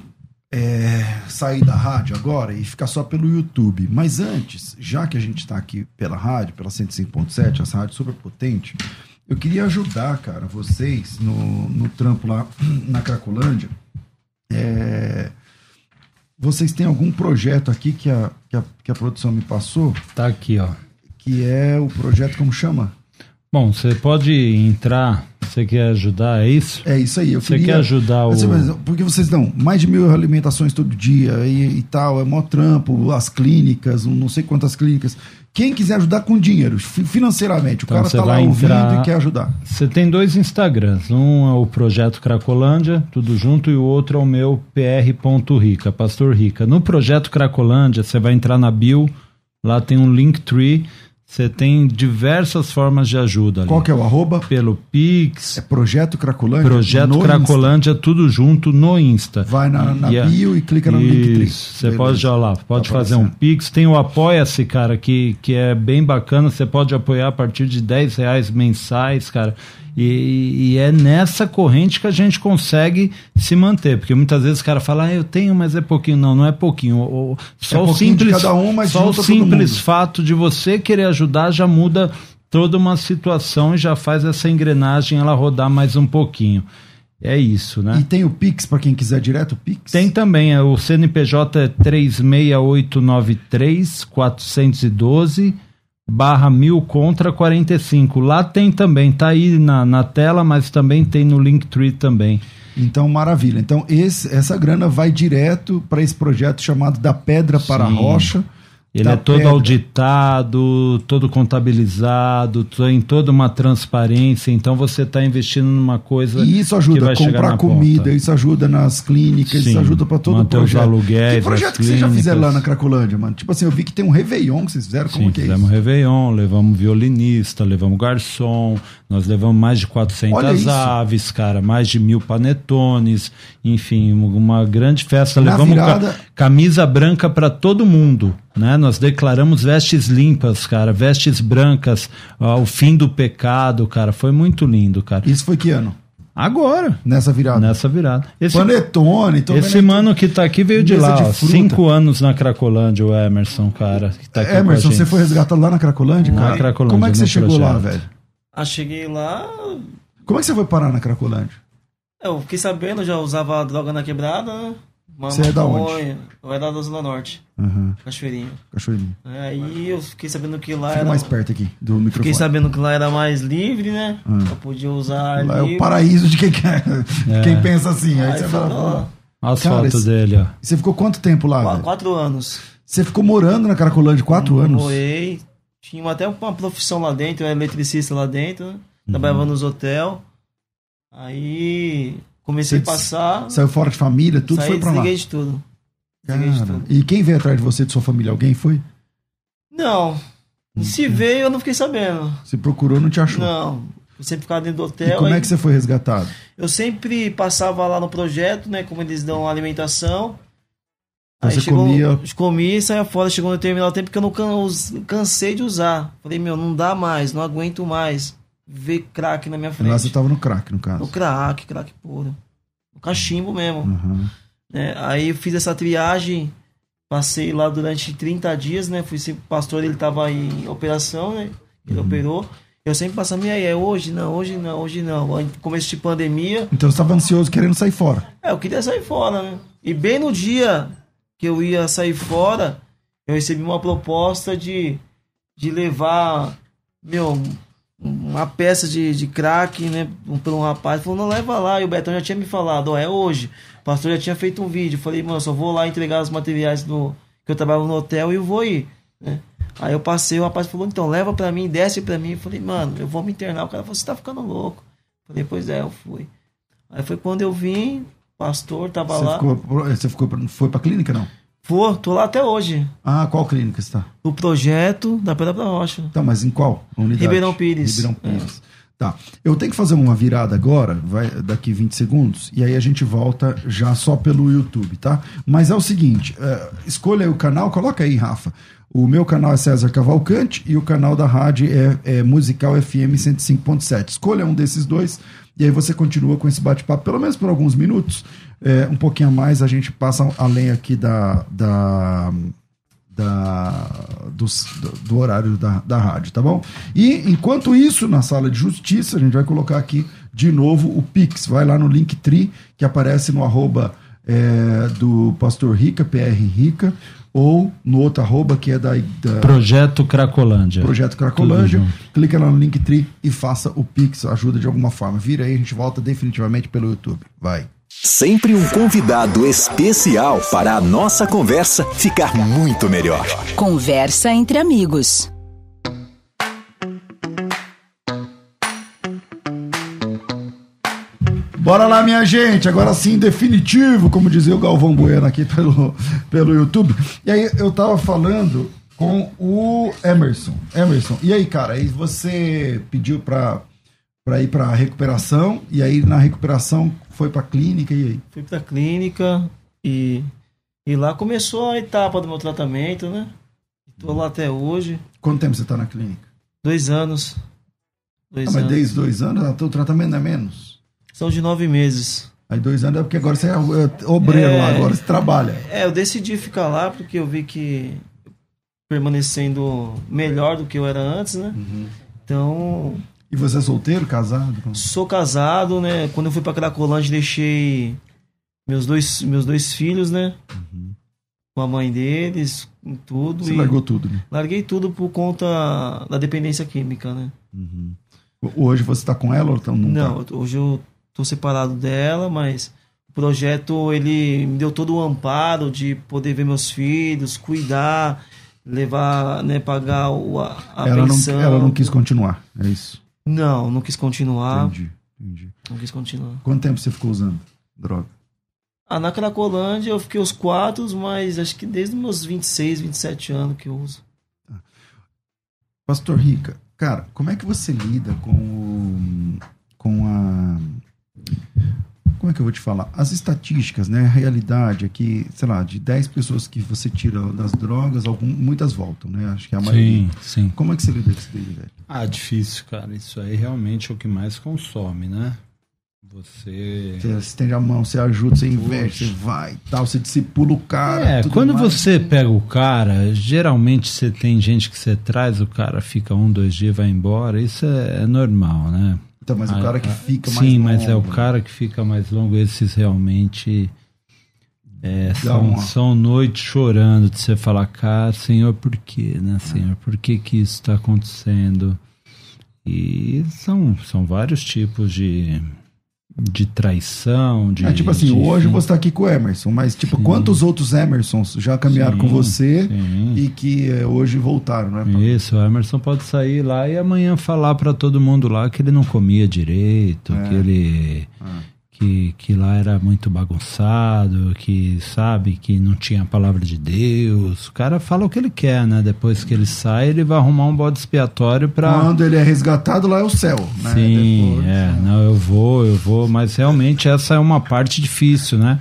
é, sair da rádio agora e ficar só pelo YouTube. Mas antes, já que a gente está aqui pela rádio, pela 105.7, essa rádio super potente, eu queria ajudar, cara, vocês no, no trampo lá na Cracolândia. É, vocês têm algum projeto aqui que a, que a, que a produção me passou? Tá aqui, ó. Que é o projeto, como chama? Bom, você pode entrar, você quer ajudar, é isso? É isso aí. Eu você queria... quer ajudar o. Porque vocês dão mais de mil alimentações todo dia e, e tal, é mó trampo, as clínicas, não sei quantas clínicas. Quem quiser ajudar com dinheiro, financeiramente, o então, cara está lá entrar... ouvindo e quer ajudar. Você tem dois Instagrams. Um é o Projeto Cracolândia, tudo junto, e o outro é o meu pr.rica, Pastor Rica. No Projeto Cracolândia, você vai entrar na bio, lá tem um Linktree você tem diversas formas de ajuda ali. Qual que é o arroba? Pelo Pix. É Projeto Cracolândia? Projeto Cracolândia, Insta. tudo junto no Insta. Vai na, na e, bio e clica no link. Você pode já lá, pode tá fazer um Pix. Tem o Apoia-se, cara, que, que é bem bacana. Você pode apoiar a partir de 10 reais mensais, cara. E, e, é nessa corrente que a gente consegue se manter, porque muitas vezes o cara fala, ah, eu tenho, mas é pouquinho. Não, não é pouquinho. O, só é o simples, cada um, mas só o simples fato de você querer ajudar já muda toda uma situação e já faz essa engrenagem ela rodar mais um pouquinho. É isso, né? E tem o Pix para quem quiser direto, o Pix? Tem também, é, o CNPJ é 36893 412 barra mil contra 45. Lá tem também, tá aí na, na tela, mas também tem no Linktree também. Então, maravilha. Então, esse, essa grana vai direto para esse projeto chamado Da Pedra para Sim. a Rocha. Ele é todo pedra. auditado, todo contabilizado, tem toda uma transparência. Então você está investindo numa coisa. E isso ajuda a comprar comida, ponta. isso ajuda nas clínicas, Sim, isso ajuda para todo o projeto. Os aluguéis, que projeto que vocês já fizeram lá na Cracolândia, mano? Tipo assim, eu vi que tem um Réveillon que vocês fizeram. Como Sim, que é fizemos isso? Réveillon, levamos violinista, levamos garçom, nós levamos mais de 400 aves, cara, mais de mil panetones, enfim, uma grande festa. Na levamos virada... camisa branca para todo mundo né? Nós declaramos vestes limpas, cara, vestes brancas, ó, o fim do pecado, cara. Foi muito lindo, cara. Isso foi que ano? Agora. Nessa virada. Nessa virada. Esse, Panetone. Esse mano que tá aqui veio de lá. De cinco anos na Cracolândia, o Emerson, cara. Que tá Emerson, você foi resgatado lá na Cracolândia, cara? Na Cracolândia, Como é que você chegou projeto. lá, velho? Ah, cheguei lá... Como é que você foi parar na Cracolândia? Eu fiquei sabendo, já usava droga na quebrada, Você é da onde? Eu era da Zona Norte. Uhum. Cachoeirinha. Cachoeirinha. Aí eu fiquei sabendo que lá Fica era. mais perto aqui do microfone. Fiquei sabendo que lá era mais livre, né? Uhum. Eu podia usar. Lá livre. é o paraíso de quem quer. É. Quem pensa assim. Aí, Aí você fala. Olha as fotos dele, ó. Você ficou quanto tempo lá? Quatro, quatro anos. Você ficou morando na Caracolândia quatro eu anos? Morei. Tinha até uma profissão lá dentro, eu era eletricista lá dentro, né? Uhum. Trabalhava nos hotel. Aí comecei a passar. Saiu fora de família, tudo saí, foi pra lá? de tudo. Cara, e quem veio atrás de você, de sua família? Alguém foi? Não. Se veio, eu não fiquei sabendo. Você procurou, não te achou? Não. Eu sempre ficava dentro do hotel. E como aí, é que você foi resgatado? Eu sempre passava lá no projeto, né? Como eles dão alimentação. Então aí você chegou, comia- comia e saia fora. Chegou no determinado tempo que eu não cansei de usar. Falei, meu, não dá mais, não aguento mais ver crack na minha frente. Lá você tava no crack, no caso. No crack, crack puro. No cachimbo mesmo. Uhum. né? Aí eu fiz essa triagem, passei lá durante 30 dias, né? Fui sempre, pastor, ele tava em operação, né? Ele operou. Eu sempre passava, e aí, é hoje? Não, hoje não, hoje não. Começo de pandemia, Então você estava ansioso querendo sair fora. é, eu queria sair fora, né? E bem no dia que eu ia sair fora, eu recebi uma proposta de, de levar, meu, uma peça de, de crack, né, um- por um rapaz. Falou, não, leva lá. E o Betão já tinha me falado, ó, é hoje. O pastor já tinha feito um vídeo. Falei, mano, só vou lá entregar os materiais do, que eu trabalhava no hotel e eu vou ir, né? Aí eu passei, o rapaz falou, então, leva pra mim, desce pra mim. Eu falei, mano, eu vou me internar. O cara falou, você tá ficando louco. Eu Falei, pois é, eu fui. Aí foi quando eu vim, pastor tava Você, lá. ficou, você ficou, pra- foi pra clínica, não? Vou, tô lá até hoje. Ah, qual clínica você tá? No projeto da Pedra da Rocha. Tá, mas em qual unidade? Ribeirão Pires. Ribeirão Pires. Tá. Eu tenho que fazer uma virada agora, vai daqui 20 segundos, e aí a gente volta já só pelo YouTube, tá? Mas é o seguinte, é, escolha aí o canal, coloca aí, Rafa. O meu canal é César Cavalcante e o canal da rádio é, é Musical FM 105.7. Escolha um desses dois e aí você continua com esse bate-papo, pelo menos por alguns minutos. É, um pouquinho a mais, a gente passa além aqui da, da, da, dos- do, horário da, da rádio, tá bom? E enquanto isso, na sala de justiça, a gente vai colocar aqui de novo o Pix. Vai lá no Linktree, que aparece no arroba é, do Pastor Rica, PR Rica, ou no outro arroba que é da, da Projeto Cracolândia. Projeto Cracolândia. Clica lá no Linktree e faça o Pix, ajuda de alguma forma. Vira aí, a gente volta definitivamente pelo YouTube. Vai. Sempre um convidado especial para a nossa conversa ficar muito melhor. Conversa entre amigos. Bora lá, minha gente. Agora sim, definitivo, como dizia o Galvão Bueno aqui pelo, pelo YouTube. E aí, eu tava falando com o Emerson. Emerson, e aí, cara? Aí você pediu pra, pra ir pra recuperação, e aí na recuperação foi pra clínica, e aí? Fui pra clínica e, e lá começou a etapa do meu tratamento, né? Tô lá até hoje. Quanto tempo você tá na clínica? Dois anos. Dois Ah, mas anos. desde dois anos, o tratamento é menos. São de nove meses. Aí dois anos é porque agora você é é obreiro É. lá, agora você trabalha. É, eu decidi ficar lá porque eu vi que permanecendo melhor do que eu era antes, né? Uhum. Então, E você é solteiro, casado? sou casado, né? Quando eu fui pra Cracolândia, deixei meus dois, meus dois filhos, né? Com a mãe deles, com tudo. Você largou tudo, né? Larguei tudo por conta da dependência química, né? Hoje você tá com ela ou então não, Não, tá? hoje eu tô separado dela, mas o projeto ele me deu todo o amparo de poder ver meus filhos, cuidar, levar, né, pagar o, a, a ela, não, pensão. ela não quis continuar, é isso. Não, não quis continuar. Entendi, entendi. Não quis continuar. Quanto tempo você ficou usando droga? Ah, na Cracolândia eu fiquei os quatro, mas acho que desde os meus 26, 27 anos que eu uso. Pastor Rica, cara, como é que você lida com o, com a como é que eu vou te falar? As estatísticas, né? A realidade é que, sei lá, de 10 pessoas que você tira das drogas, algum, muitas voltam, né? Acho que é a maioria. Sim, sim. Como é que você lida com isso daí, velho? Ah, difícil, cara. Isso aí realmente é o que mais consome, né? Você. Você estende a mão, você ajuda, você investe, você vai e tal, você discipula o cara. É, tudo quando mais. você pega o cara, geralmente você tem gente que você traz, o cara fica um, dois dias vai embora. Isso é, é normal, né? Então, mas o Ah, cara que ah, fica mais Sim, mas é o longo, cara que fica mais longo. Esses realmente é, são, uma- são noites chorando de você falar, cara, Senhor, por quê, né, Senhor? Por que que isso está acontecendo? E são, são vários tipos de, de traição, de... É tipo assim, de- hoje você tá aqui com o Emerson, mas tipo, quantos outros Emersons já caminharam Sim, com você sim. e que eh, hoje voltaram, né? Isso, o Emerson pode sair lá e amanhã falar pra todo mundo lá que ele não comia direito, É. que ele Ah. Que, que lá era muito bagunçado, que sabe que não tinha a palavra de Deus. O cara fala o que ele quer, né? Depois que ele sai, ele vai arrumar um bode expiatório para Quando ele é resgatado, lá é o céu, né? Sim, Depois, é, não, eu vou, eu vou, mas realmente essa é uma parte difícil, né?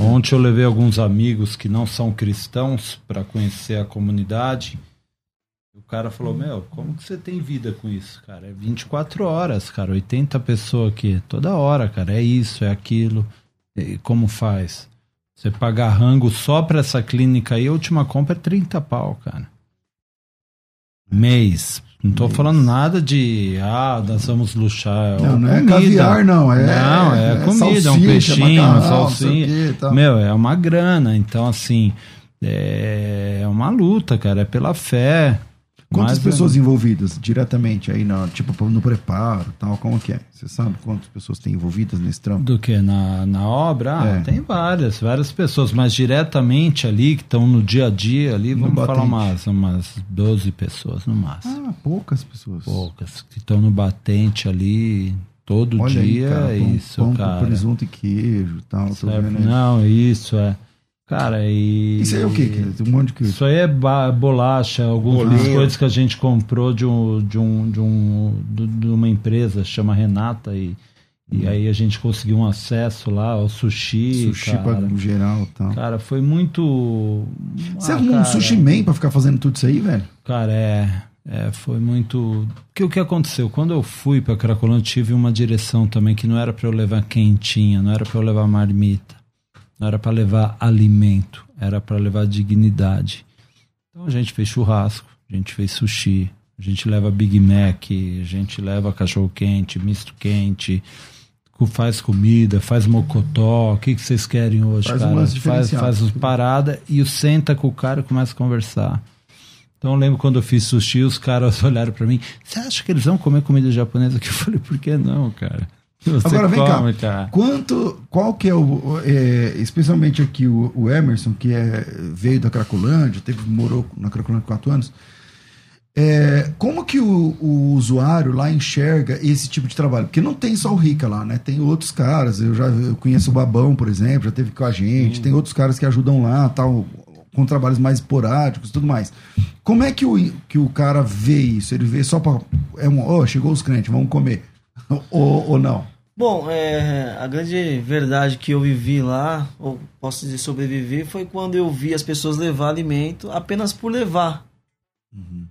Ontem eu levei alguns amigos que não são cristãos para conhecer a comunidade cara falou, meu, como que você tem vida com isso, cara? É 24 horas, cara, 80 pessoas aqui, toda hora, cara, é isso, é aquilo. E como faz? Você pagar rango só pra essa clínica aí, a última compra é 30 pau, cara. Mês. Não tô Mês. falando nada de, ah, nós vamos luxar. É não, não é caviar, não. É, não, é, é comida, salsicha, é um peixinho, macarrão, salsinha. Meu, é uma grana. Então, assim, é uma luta, cara. É pela fé. Quantas Mas, pessoas é... envolvidas diretamente aí, no, tipo, no preparo tal? Como que é? Você sabe quantas pessoas tem envolvidas nesse trampo? Do que? Na, na obra? Ah, é. tem várias, várias pessoas, mas diretamente ali, que estão no dia a dia ali, no vamos batente. falar umas, umas 12 pessoas no máximo. Ah, poucas pessoas. Poucas, que estão no batente ali todo Olha dia, aí, cara, pão, isso, pão cara. Com presunto e queijo tal. Não, isso, é. Cara, e. Isso aí é o quê? Um monte de Isso aí é bolacha, algumas coisas que a gente comprou de, um, de, um, de, um, de uma empresa, chama Renata, e, e aí a gente conseguiu um acesso lá ao sushi. Sushi cara. pra geral tal. Cara, foi muito. Você ah, arrumou um sushi man pra ficar fazendo tudo isso aí, velho? Cara, é. É, foi muito. Porque o que aconteceu? Quando eu fui para Cracolândia, tive uma direção também que não era para eu levar quentinha, não era para eu levar marmita. Não era para levar alimento, era para levar dignidade. Então a gente fez churrasco, a gente fez sushi, a gente leva Big Mac, a gente leva cachorro quente, misto quente, faz comida, faz mocotó, o que, que vocês querem hoje, faz cara? Faz, faz os parada e o senta com o cara e começa a conversar. Então eu lembro quando eu fiz sushi, os caras olharam para mim, você acha que eles vão comer comida japonesa? Que eu falei, por que não, cara? Você Agora vem come, cá, cara. quanto, qual que é o, é, especialmente aqui o, o, Emerson, que é, veio da Cracolândia, teve, morou na Cracolândia quatro anos, é, como que o, o, usuário lá enxerga esse tipo de trabalho? Porque não tem só o Rica lá, né? Tem outros caras, eu já eu conheço o Babão, por exemplo, já teve com a gente, hum. tem outros caras que ajudam lá, tal, com trabalhos mais esporádicos e tudo mais. Como é que o, que o cara vê isso? Ele vê só para é um, oh, chegou os crentes, vamos comer. ou, ou não? Bom, é, a grande verdade que eu vivi lá, ou posso dizer sobreviver, foi quando eu vi as pessoas levar alimento apenas por levar. Uhum.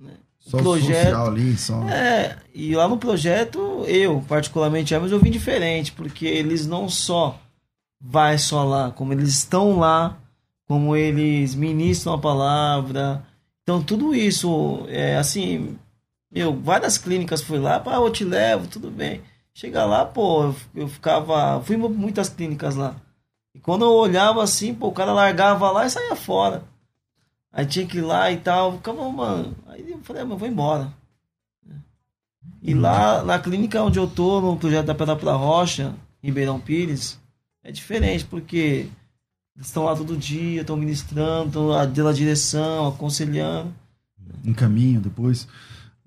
Né? Só projeto, social ali, só... É, e lá no projeto, eu, particularmente, mas eu vim diferente, porque eles não só vai só lá, como eles estão lá, como eles ministram a palavra. Então, tudo isso, é assim, meu, várias clínicas fui lá, ah, eu te levo, tudo bem. Chega lá, pô, eu, ficava. Fui muitas clínicas lá. E quando eu olhava assim, pô, o cara largava lá e saía fora. Aí tinha que ir lá e tal. Ficava, mano. Aí eu falei, ah, mas vou embora. E lá na clínica onde eu tô, no projeto da Pedra pra Rocha, Ribeirão Pires, é diferente, porque eles estão lá todo dia, estão ministrando, estão dando a direção, aconselhando. Encaminho depois.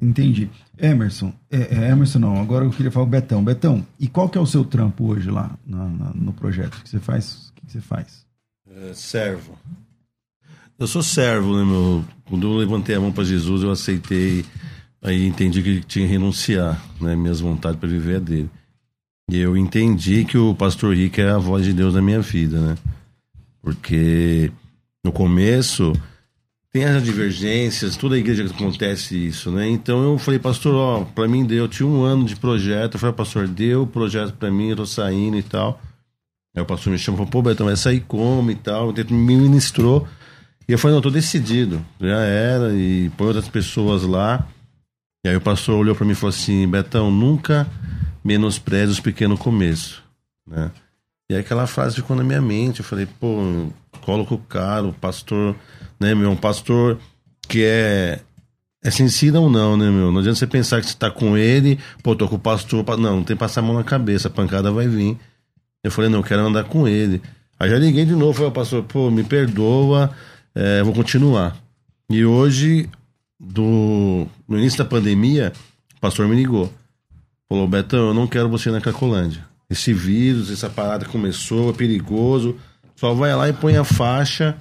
Entendi. Emerson, é, é, Emerson não, agora eu queria falar o Betão. Betão, e qual que é o seu trampo hoje lá na, na, no projeto? O que você faz? O que você faz? É, servo. Eu sou servo, né, meu? Quando eu levantei a mão para Jesus, eu aceitei, aí entendi que tinha que renunciar, né? Minhas vontades para viver a dele. E eu entendi que o pastor Rick é a voz de Deus na minha vida, né? Porque no começo tem as divergências, toda a igreja acontece isso, né? Então eu falei, pastor, ó, pra mim deu, eu tinha um ano de projeto, eu falei, pastor, deu o projeto pra mim, eu tô saindo e tal. Aí o pastor me chamou, pô, Betão, vai sair como e tal, me ministrou. E eu falei, não, eu tô decidido, já era, e põe outras pessoas lá. E aí o pastor olhou para mim e falou assim, Betão, nunca menospreze os pequenos começos, né? E aí aquela frase ficou na minha mente, eu falei, pô, coloca o cara, o pastor né, meu? Um pastor que é é sincero ou não, né, meu? Não adianta você pensar que você tá com ele, pô, tô com o pastor. Não, não tem que passar a mão na cabeça, a pancada vai vir. Eu falei, não, eu quero andar com ele. Aí já liguei de novo, falei, pastor, pô, me perdoa, é, vou continuar. E hoje, do, no início da pandemia, o pastor me ligou. Falou, Betão, eu não quero você na Cracolândia. esse vírus, essa parada começou, é perigoso. Só vai lá e põe a faixa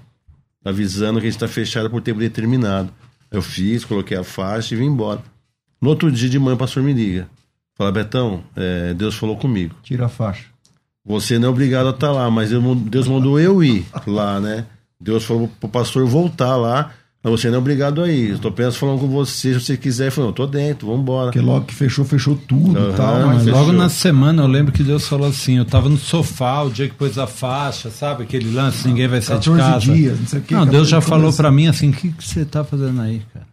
avisando que a gente está fechado por tempo determinado. Eu fiz, coloquei a faixa e vim embora. No outro dia de manhã o pastor me liga. Fala, Betão, é, Deus falou comigo. Tira a faixa. Você não é obrigado a estar tá lá, mas Deus mandou eu ir lá, né? Deus falou pro pastor voltar lá mas você não é obrigado a ir. Eu tô apenas falando com você, se você quiser. Eu falei, não, tô dentro, vamos embora. Porque logo que fechou, fechou tudo e tal. Mas logo na semana eu lembro que Deus falou assim: eu tava no sofá o dia que pôs a faixa, sabe? Aquele lance, ninguém vai sair de casa. dias, não sei o que. Não, Deus já falou para mim assim: o que, que você tá fazendo aí, cara?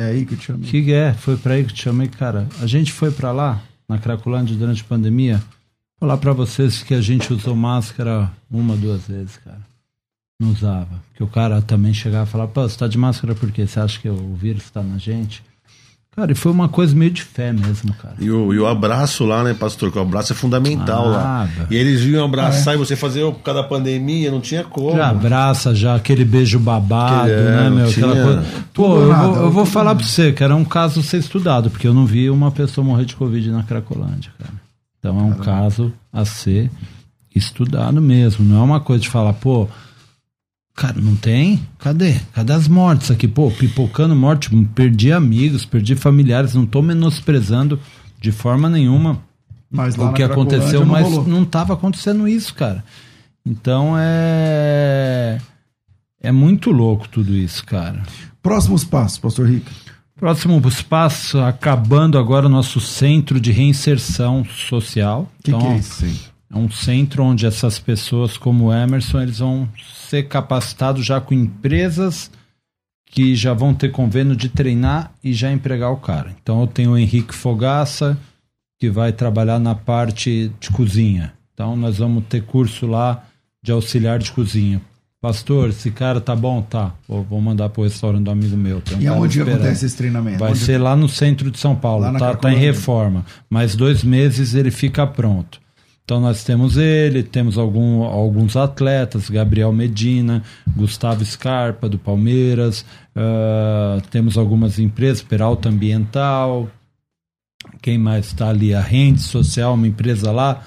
É aí que eu te chamei. Que é? Foi para aí que eu te chamei, cara. A gente foi para lá, na Cracolândia, durante a pandemia. Vou falar para vocês que a gente usou máscara uma, duas vezes, cara. Não usava. Que o cara também chegava e falava, pô, você tá de máscara porque você acha que o vírus está na gente? Cara, e foi uma coisa meio de fé mesmo, cara. E o, e o abraço lá, né, pastor? Que o abraço é fundamental ah, lá. E eles vinham abraçar é. e você fazer por causa da pandemia, não tinha como. Já abraça, já aquele beijo babado, é, né, meu? Aquela coisa. Pô, eu, nada, vou, eu vou falar nada. pra você que era um caso ser estudado, porque eu não vi uma pessoa morrer de Covid na Cracolândia, cara. Então é um Caramba. caso a ser estudado mesmo. Não é uma coisa de falar, pô Cara, não tem? Cadê? Cadê as mortes aqui? Pô, pipocando morte, perdi amigos, perdi familiares, não tô menosprezando de forma nenhuma mas o que aconteceu, mas rolou. não estava acontecendo isso, cara. Então é é muito louco tudo isso, cara. Próximos passos, pastor Rica. Próximo passo, acabando agora o nosso centro de reinserção social. O que, então, que é isso? É um centro onde essas pessoas como o Emerson, eles vão ser capacitados já com empresas que já vão ter convênio de treinar e já empregar o cara. Então eu tenho o Henrique Fogaça, que vai trabalhar na parte de cozinha. Então nós vamos ter curso lá de auxiliar de cozinha. Pastor, esse cara tá bom? Tá. Vou, vou mandar pro restaurante do amigo meu. Um e aonde acontece esse treinamento? Vai onde... ser lá no centro de São Paulo. Tá, tá em reforma. Mais dois meses ele fica pronto. Então nós temos ele, temos algum, alguns atletas, Gabriel Medina, Gustavo Scarpa do Palmeiras, uh, temos algumas empresas, Peralta Ambiental, quem mais está ali? A Rende Social, uma empresa lá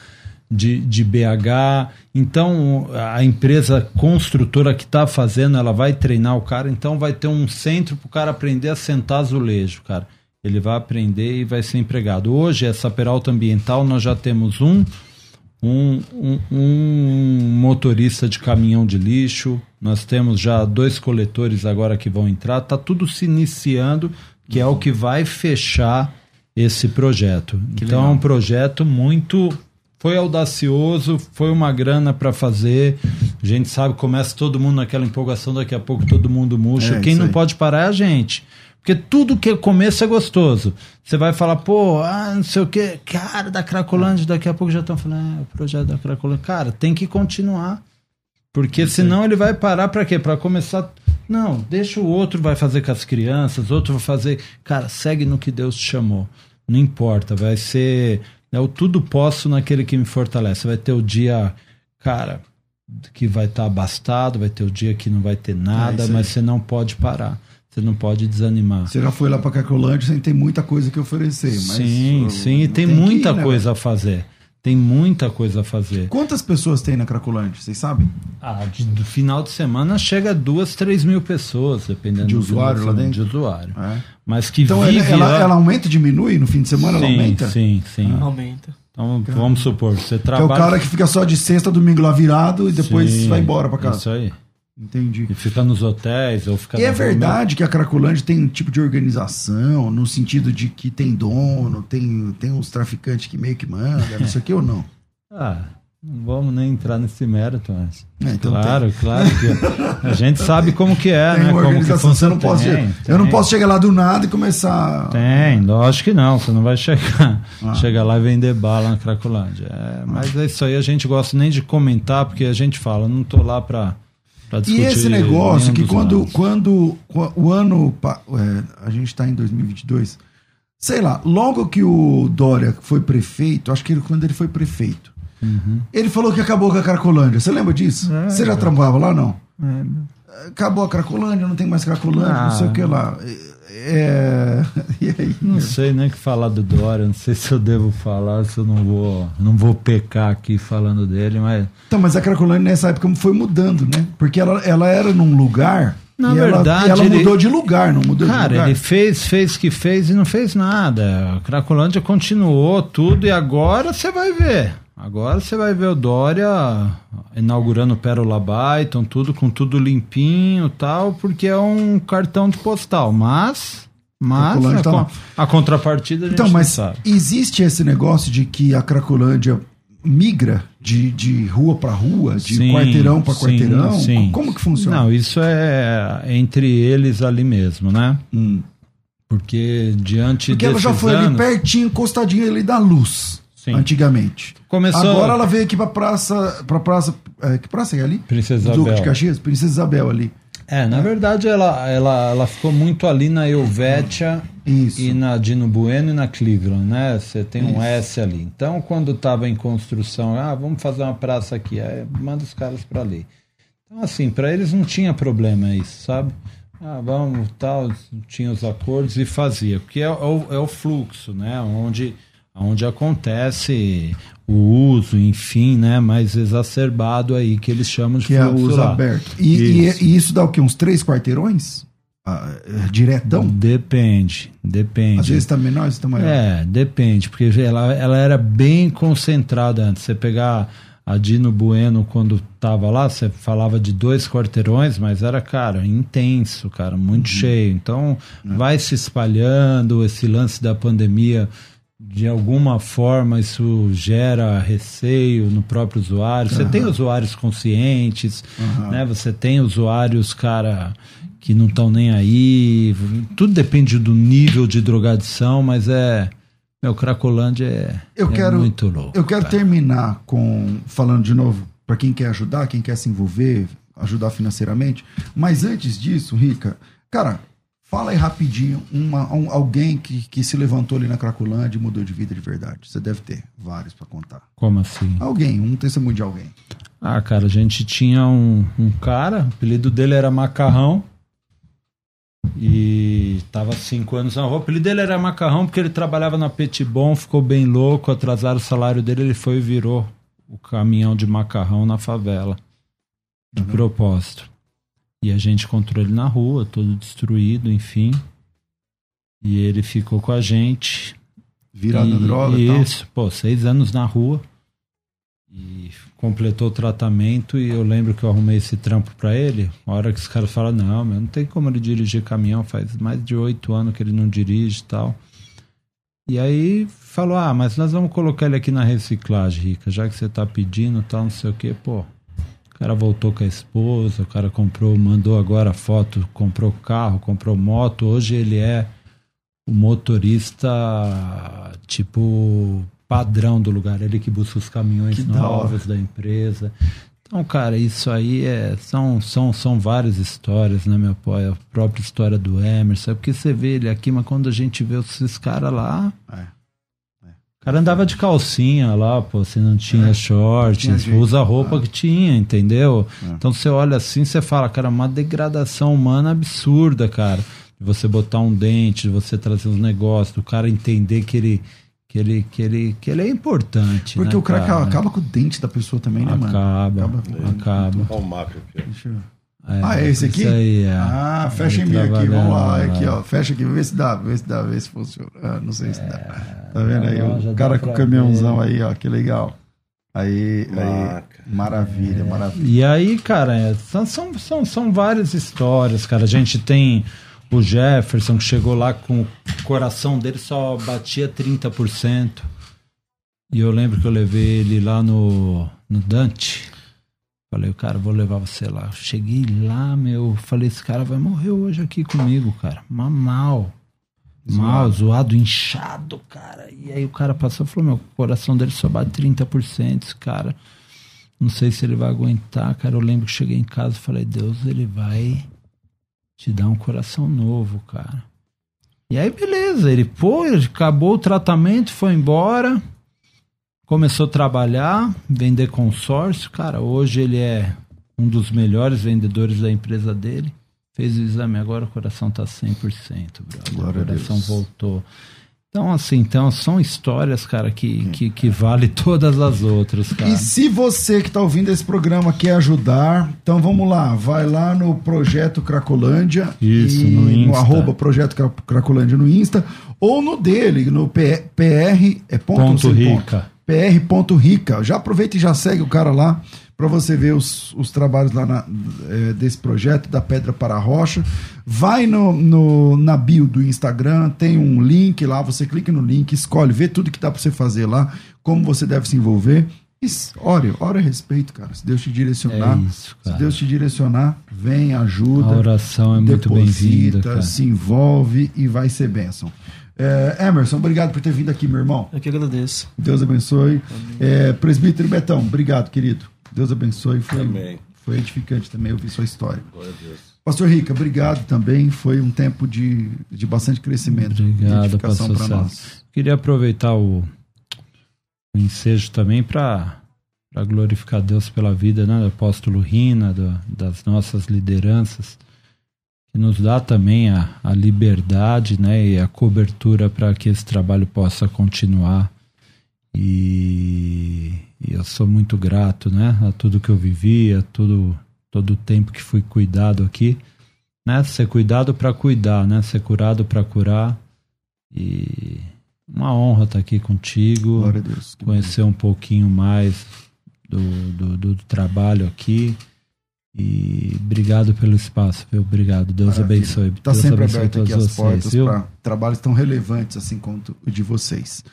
de, de BH. Então a empresa construtora que está fazendo, ela vai treinar o cara, então vai ter um centro para o cara aprender a sentar azulejo, cara. Ele vai aprender e vai ser empregado. Hoje, essa Peralta Ambiental, nós já temos um um, um, um, motorista de caminhão de lixo, nós temos já dois coletores agora que vão entrar, está tudo se iniciando, que é o que vai fechar esse projeto. Que então legal. é um projeto muito. Foi audacioso, foi uma grana para fazer. A gente sabe, começa todo mundo naquela empolgação, daqui a pouco todo mundo murcha. É, Quem não pode parar é a gente. Porque tudo que é começo é gostoso. Você vai falar, pô, ah, não sei o quê, cara, da Cracolândia, daqui a pouco já estão falando, ah, o projeto da Cracolândia. Cara, tem que continuar. Porque senão ele vai parar para quê? Para começar. Não, deixa o outro vai fazer com as crianças, outro vai fazer. Cara, segue no que Deus te chamou. Não importa, vai ser. É o tudo posso naquele que me fortalece. Vai ter o dia, cara, que vai estar tá abastado, vai ter o dia que não vai ter nada, é mas você não pode parar. Você não pode desanimar. Você já foi lá para Cacolândia, você tem muita coisa que oferecer. Mas sim, sim, e tem, tem muita ir, né, coisa a fazer. Tem muita coisa a fazer. Quantas pessoas tem na Cracolândia, vocês sabem? Ah, de, do final de semana chega a duas, três mil pessoas, dependendo de usuário lá dentro. De usuário. É. Mas que então vive ela, ela, ela, aumenta, diminui no fim de semana? Sim, ela aumenta? Sim, sim. Ah. Aumenta. Então vamos supor, você trabalha. Que é o cara que fica só de sexta, domingo lá virado e depois sim, vai embora para casa. Isso aí. Entendi. E fica nos hotéis ou fica E é verdade que a Cracolândia tem um tipo de organização, no sentido de que tem dono, tem, tem uns traficantes que meio que mandam, não sei o que ou não? Ah, não vamos nem entrar nesse mérito, mas. É, então claro, tem. claro que a gente sabe como que é, tem né? Como que você não pode, tem, eu não posso chegar lá do nada e começar. Tem, lógico que não, você não vai chegar, ah. chegar lá e vender bala na Cracolândia. É, mas é isso aí a gente gosta nem de comentar, porque a gente fala, não tô lá para e esse negócio que quando, quando, o ano. É, a gente está em 2022. Sei lá, logo que o Dória foi prefeito, acho que ele, quando ele foi prefeito, uhum. ele falou que acabou com a Cracolândia. Você lembra disso? É, Você já é. trampava lá não? É. acabou a Cracolândia, não tem mais Cracolândia, ah. não sei o que lá. É... E aí? Não sei nem o que falar do Dória, não sei se eu devo falar, se eu não vou, não vou pecar aqui falando dele, mas. Então, mas a Cracolândia nessa época foi mudando, né? Porque ela, ela era num lugar. Na verdade, ela, ela ele... mudou de lugar, não mudou Cara, de lugar. ele fez, fez que fez e não fez nada. A Cracolândia continuou tudo e agora você vai ver. Agora você vai ver o Dória inaugurando o Pérola Byton, tudo com tudo limpinho tal, porque é um cartão de postal. Mas, mas a, tá a, contrapartida a gente então, mas sabe. Existe esse negócio de que a Cracolândia migra de, de rua para rua, de sim, quarteirão para quarteirão? Sim. Como que funciona? Não, isso é entre eles ali mesmo, né? Hum. Porque diante Porque ela já foi anos... ali pertinho, encostadinha ali da luz. Sim. Antigamente. Começou... Agora ela veio aqui pra praça. Pra praça é, que praça é ali? Princesa Isabel. Duque de Caxias? Princesa Isabel ali. É, na é. verdade ela, ela, ela ficou muito ali na Helvetia Isso. e na Dino Bueno e na Cleveland, né? Você tem um S ali. Então, quando estava em construção, ah, vamos fazer uma praça aqui, aí manda os caras para ali. Então, assim, para eles não tinha problema isso, sabe? Ah, vamos, tal, tinha os acordos e fazia, porque é, é, o, é o fluxo, né? Onde onde acontece o uso, enfim, né, mais exacerbado aí, que eles chamam de que é o uso lá. aberto. E isso. E, e, isso dá o quê? Uns três quarteirões? Ah, é, diretão? Depende, depende. Às vezes está menor, às vezes está maior. É, depende, porque ela, ela era bem concentrada antes. Você pegar a Dino Bueno quando tava lá, você falava de dois quarteirões, mas era, cara, intenso, cara, muito uhum. cheio. Então, uhum. vai se espalhando, esse lance da pandemia de alguma forma isso gera receio no próprio usuário. Você uhum. tem usuários conscientes, uhum. né? Você tem usuários, cara, que não estão nem aí. Tudo depende do nível de drogadição, mas é meu Cracolândia é, eu é quero, muito louco. Eu quero cara. terminar com falando de novo para quem quer ajudar, quem quer se envolver, ajudar financeiramente. Mas antes disso, Rica, cara, Fala aí rapidinho, uma, um, alguém que, que se levantou ali na Cracolândia e mudou de vida de verdade. Você deve ter vários para contar. Como assim? Alguém, um testemunho de alguém. Ah, cara, a gente tinha um, um cara, o apelido dele era Macarrão. E tava cinco anos na rua. O apelido dele era Macarrão porque ele trabalhava na Petibon, ficou bem louco, atrasaram o salário dele, ele foi e virou o caminhão de macarrão na favela. De uhum. propósito. E a gente encontrou ele na rua, todo destruído, enfim. E ele ficou com a gente. Virado na droga Isso, pô, seis anos na rua. E completou o tratamento e eu lembro que eu arrumei esse trampo para ele. A hora que os caras falam, não, meu, não tem como ele dirigir caminhão, faz mais de oito anos que ele não dirige e tal. E aí falou, ah, mas nós vamos colocar ele aqui na reciclagem, Rica, já que você tá pedindo tal, não sei o quê, pô. O cara voltou com a esposa, o cara comprou, mandou agora foto, comprou carro, comprou moto. Hoje ele é o motorista, tipo, padrão do lugar. Ele que busca os caminhões que novos da, da empresa. Então, cara, isso aí é, são, são, são várias histórias, né, meu pai? A própria história do Emerson. É porque você vê ele aqui, mas quando a gente vê esses caras lá. É. O cara andava de calcinha lá, pô, se não tinha é, shorts, tinha usa a roupa ah. que tinha, entendeu? É. Então você olha assim, você fala, cara, uma degradação humana absurda, cara. De você botar um dente, de você trazer uns negócios, do cara entender que ele que ele, que ele, que ele é importante. Porque né, o cara, cara acaba com o dente da pessoa também, né, acaba, mano? Acaba, acaba. Olha o macro aqui. Deixa eu... É, ah, é esse aqui? Aí, é. Ah, fecha em mim aqui, vamos lá. Aqui, ó. Fecha aqui, vê se dá, vê se dá, vê se funciona. Ah, não sei se dá. É, tá vendo aí? O cara com o caminhãozão aí, ó, que legal. Aí, aí maravilha, é. maravilha. E aí, cara, é, são, são, são várias histórias, cara. A gente tem o Jefferson que chegou lá com o coração dele só batia 30%. E eu lembro que eu levei ele lá no, no Dante. Falei, cara, vou levar você lá. Cheguei lá, meu. Falei, esse cara vai morrer hoje aqui comigo, cara. Mas mal. Mal, zoado, inchado, cara. E aí o cara passou e falou: meu, o coração dele só bate 30%. Esse cara, não sei se ele vai aguentar, cara. Eu lembro que cheguei em casa e falei: Deus, ele vai te dar um coração novo, cara. E aí, beleza, ele foi, acabou o tratamento, foi embora começou a trabalhar, vender consórcio, cara, hoje ele é um dos melhores vendedores da empresa dele. Fez o exame agora, o coração tá 100%, brother. Glória o coração voltou. Então, assim, então, são histórias, cara, que, que, que vale todas as outras, cara. E se você que está ouvindo esse programa quer ajudar, então vamos lá, vai lá no Projeto Cracolândia. Isso, e no Insta. arroba Projeto Cra- Cracolândia no Insta, ou no dele, no PR, é ponto, Ponto Rica. pr.rica. Já aproveita e já segue o cara lá para você ver os, os trabalhos lá na- é, desse projeto, da Pedra para a Rocha. Vai no, no- na bio do Instagram, tem um link lá, você clica no link, escolhe, vê tudo que dá para você fazer lá, como você deve se envolver. E ore, ore a respeito, cara. Se Deus te direcionar, É isso, se. Deus te direcionar, vem, ajuda A oração é muito bem-vinda, se envolve e vai ser bênção. É, Emerson, obrigado por ter vindo aqui, meu irmão. Eu que agradeço. Deus abençoe. É, presbítero Betão, obrigado, querido. Deus abençoe. Foi, Amém. foi edificante também ouvir sua história. Glória a Deus. Pastor Rica, obrigado também. Foi um tempo de, de bastante crescimento. Obrigado, edificação para nós. Queria aproveitar o, o ensejo também para glorificar Deus pela vida né, do apóstolo Rina, do- das nossas lideranças, que nos dá também a, a liberdade né, e a cobertura para que esse trabalho possa continuar. E, e eu sou muito grato né, a tudo que eu vivi, a tudo, todo o tempo que fui cuidado aqui. Né, ser cuidado para cuidar, né, ser curado para curar. E uma honra estar aqui contigo, Glória a Deus. Conhecer um pouquinho mais do, do, do trabalho aqui. E obrigado pelo espaço, viu? Obrigado. Deus Maravilha. abençoe. Está Deus sempre abençoe aberto aqui as portas para trabalhos tão relevantes assim quanto o de vocês.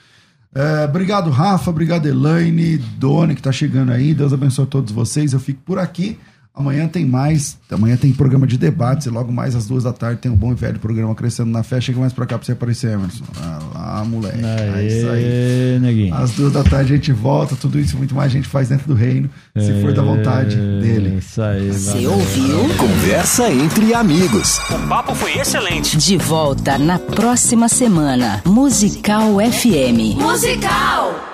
É, obrigado, Rafa. Obrigado, Elaine, Doni, que está chegando aí. Deus abençoe todos vocês. Eu fico por aqui. Amanhã tem mais. Amanhã tem programa de debates. E logo mais às duas da tarde tem um bom e velho programa Crescendo na Fé. Chega mais pra cá pra você aparecer, Emerson. Ah, lá, moleque. É isso aí. Aê, neguinho. Às duas da tarde a gente volta. Tudo isso e muito mais a gente faz dentro do reino. Se for da vontade É, dele. Isso aí, Você ouviu? Conversa entre amigos. O papo foi excelente. De volta na próxima semana. Musical FM. Musical!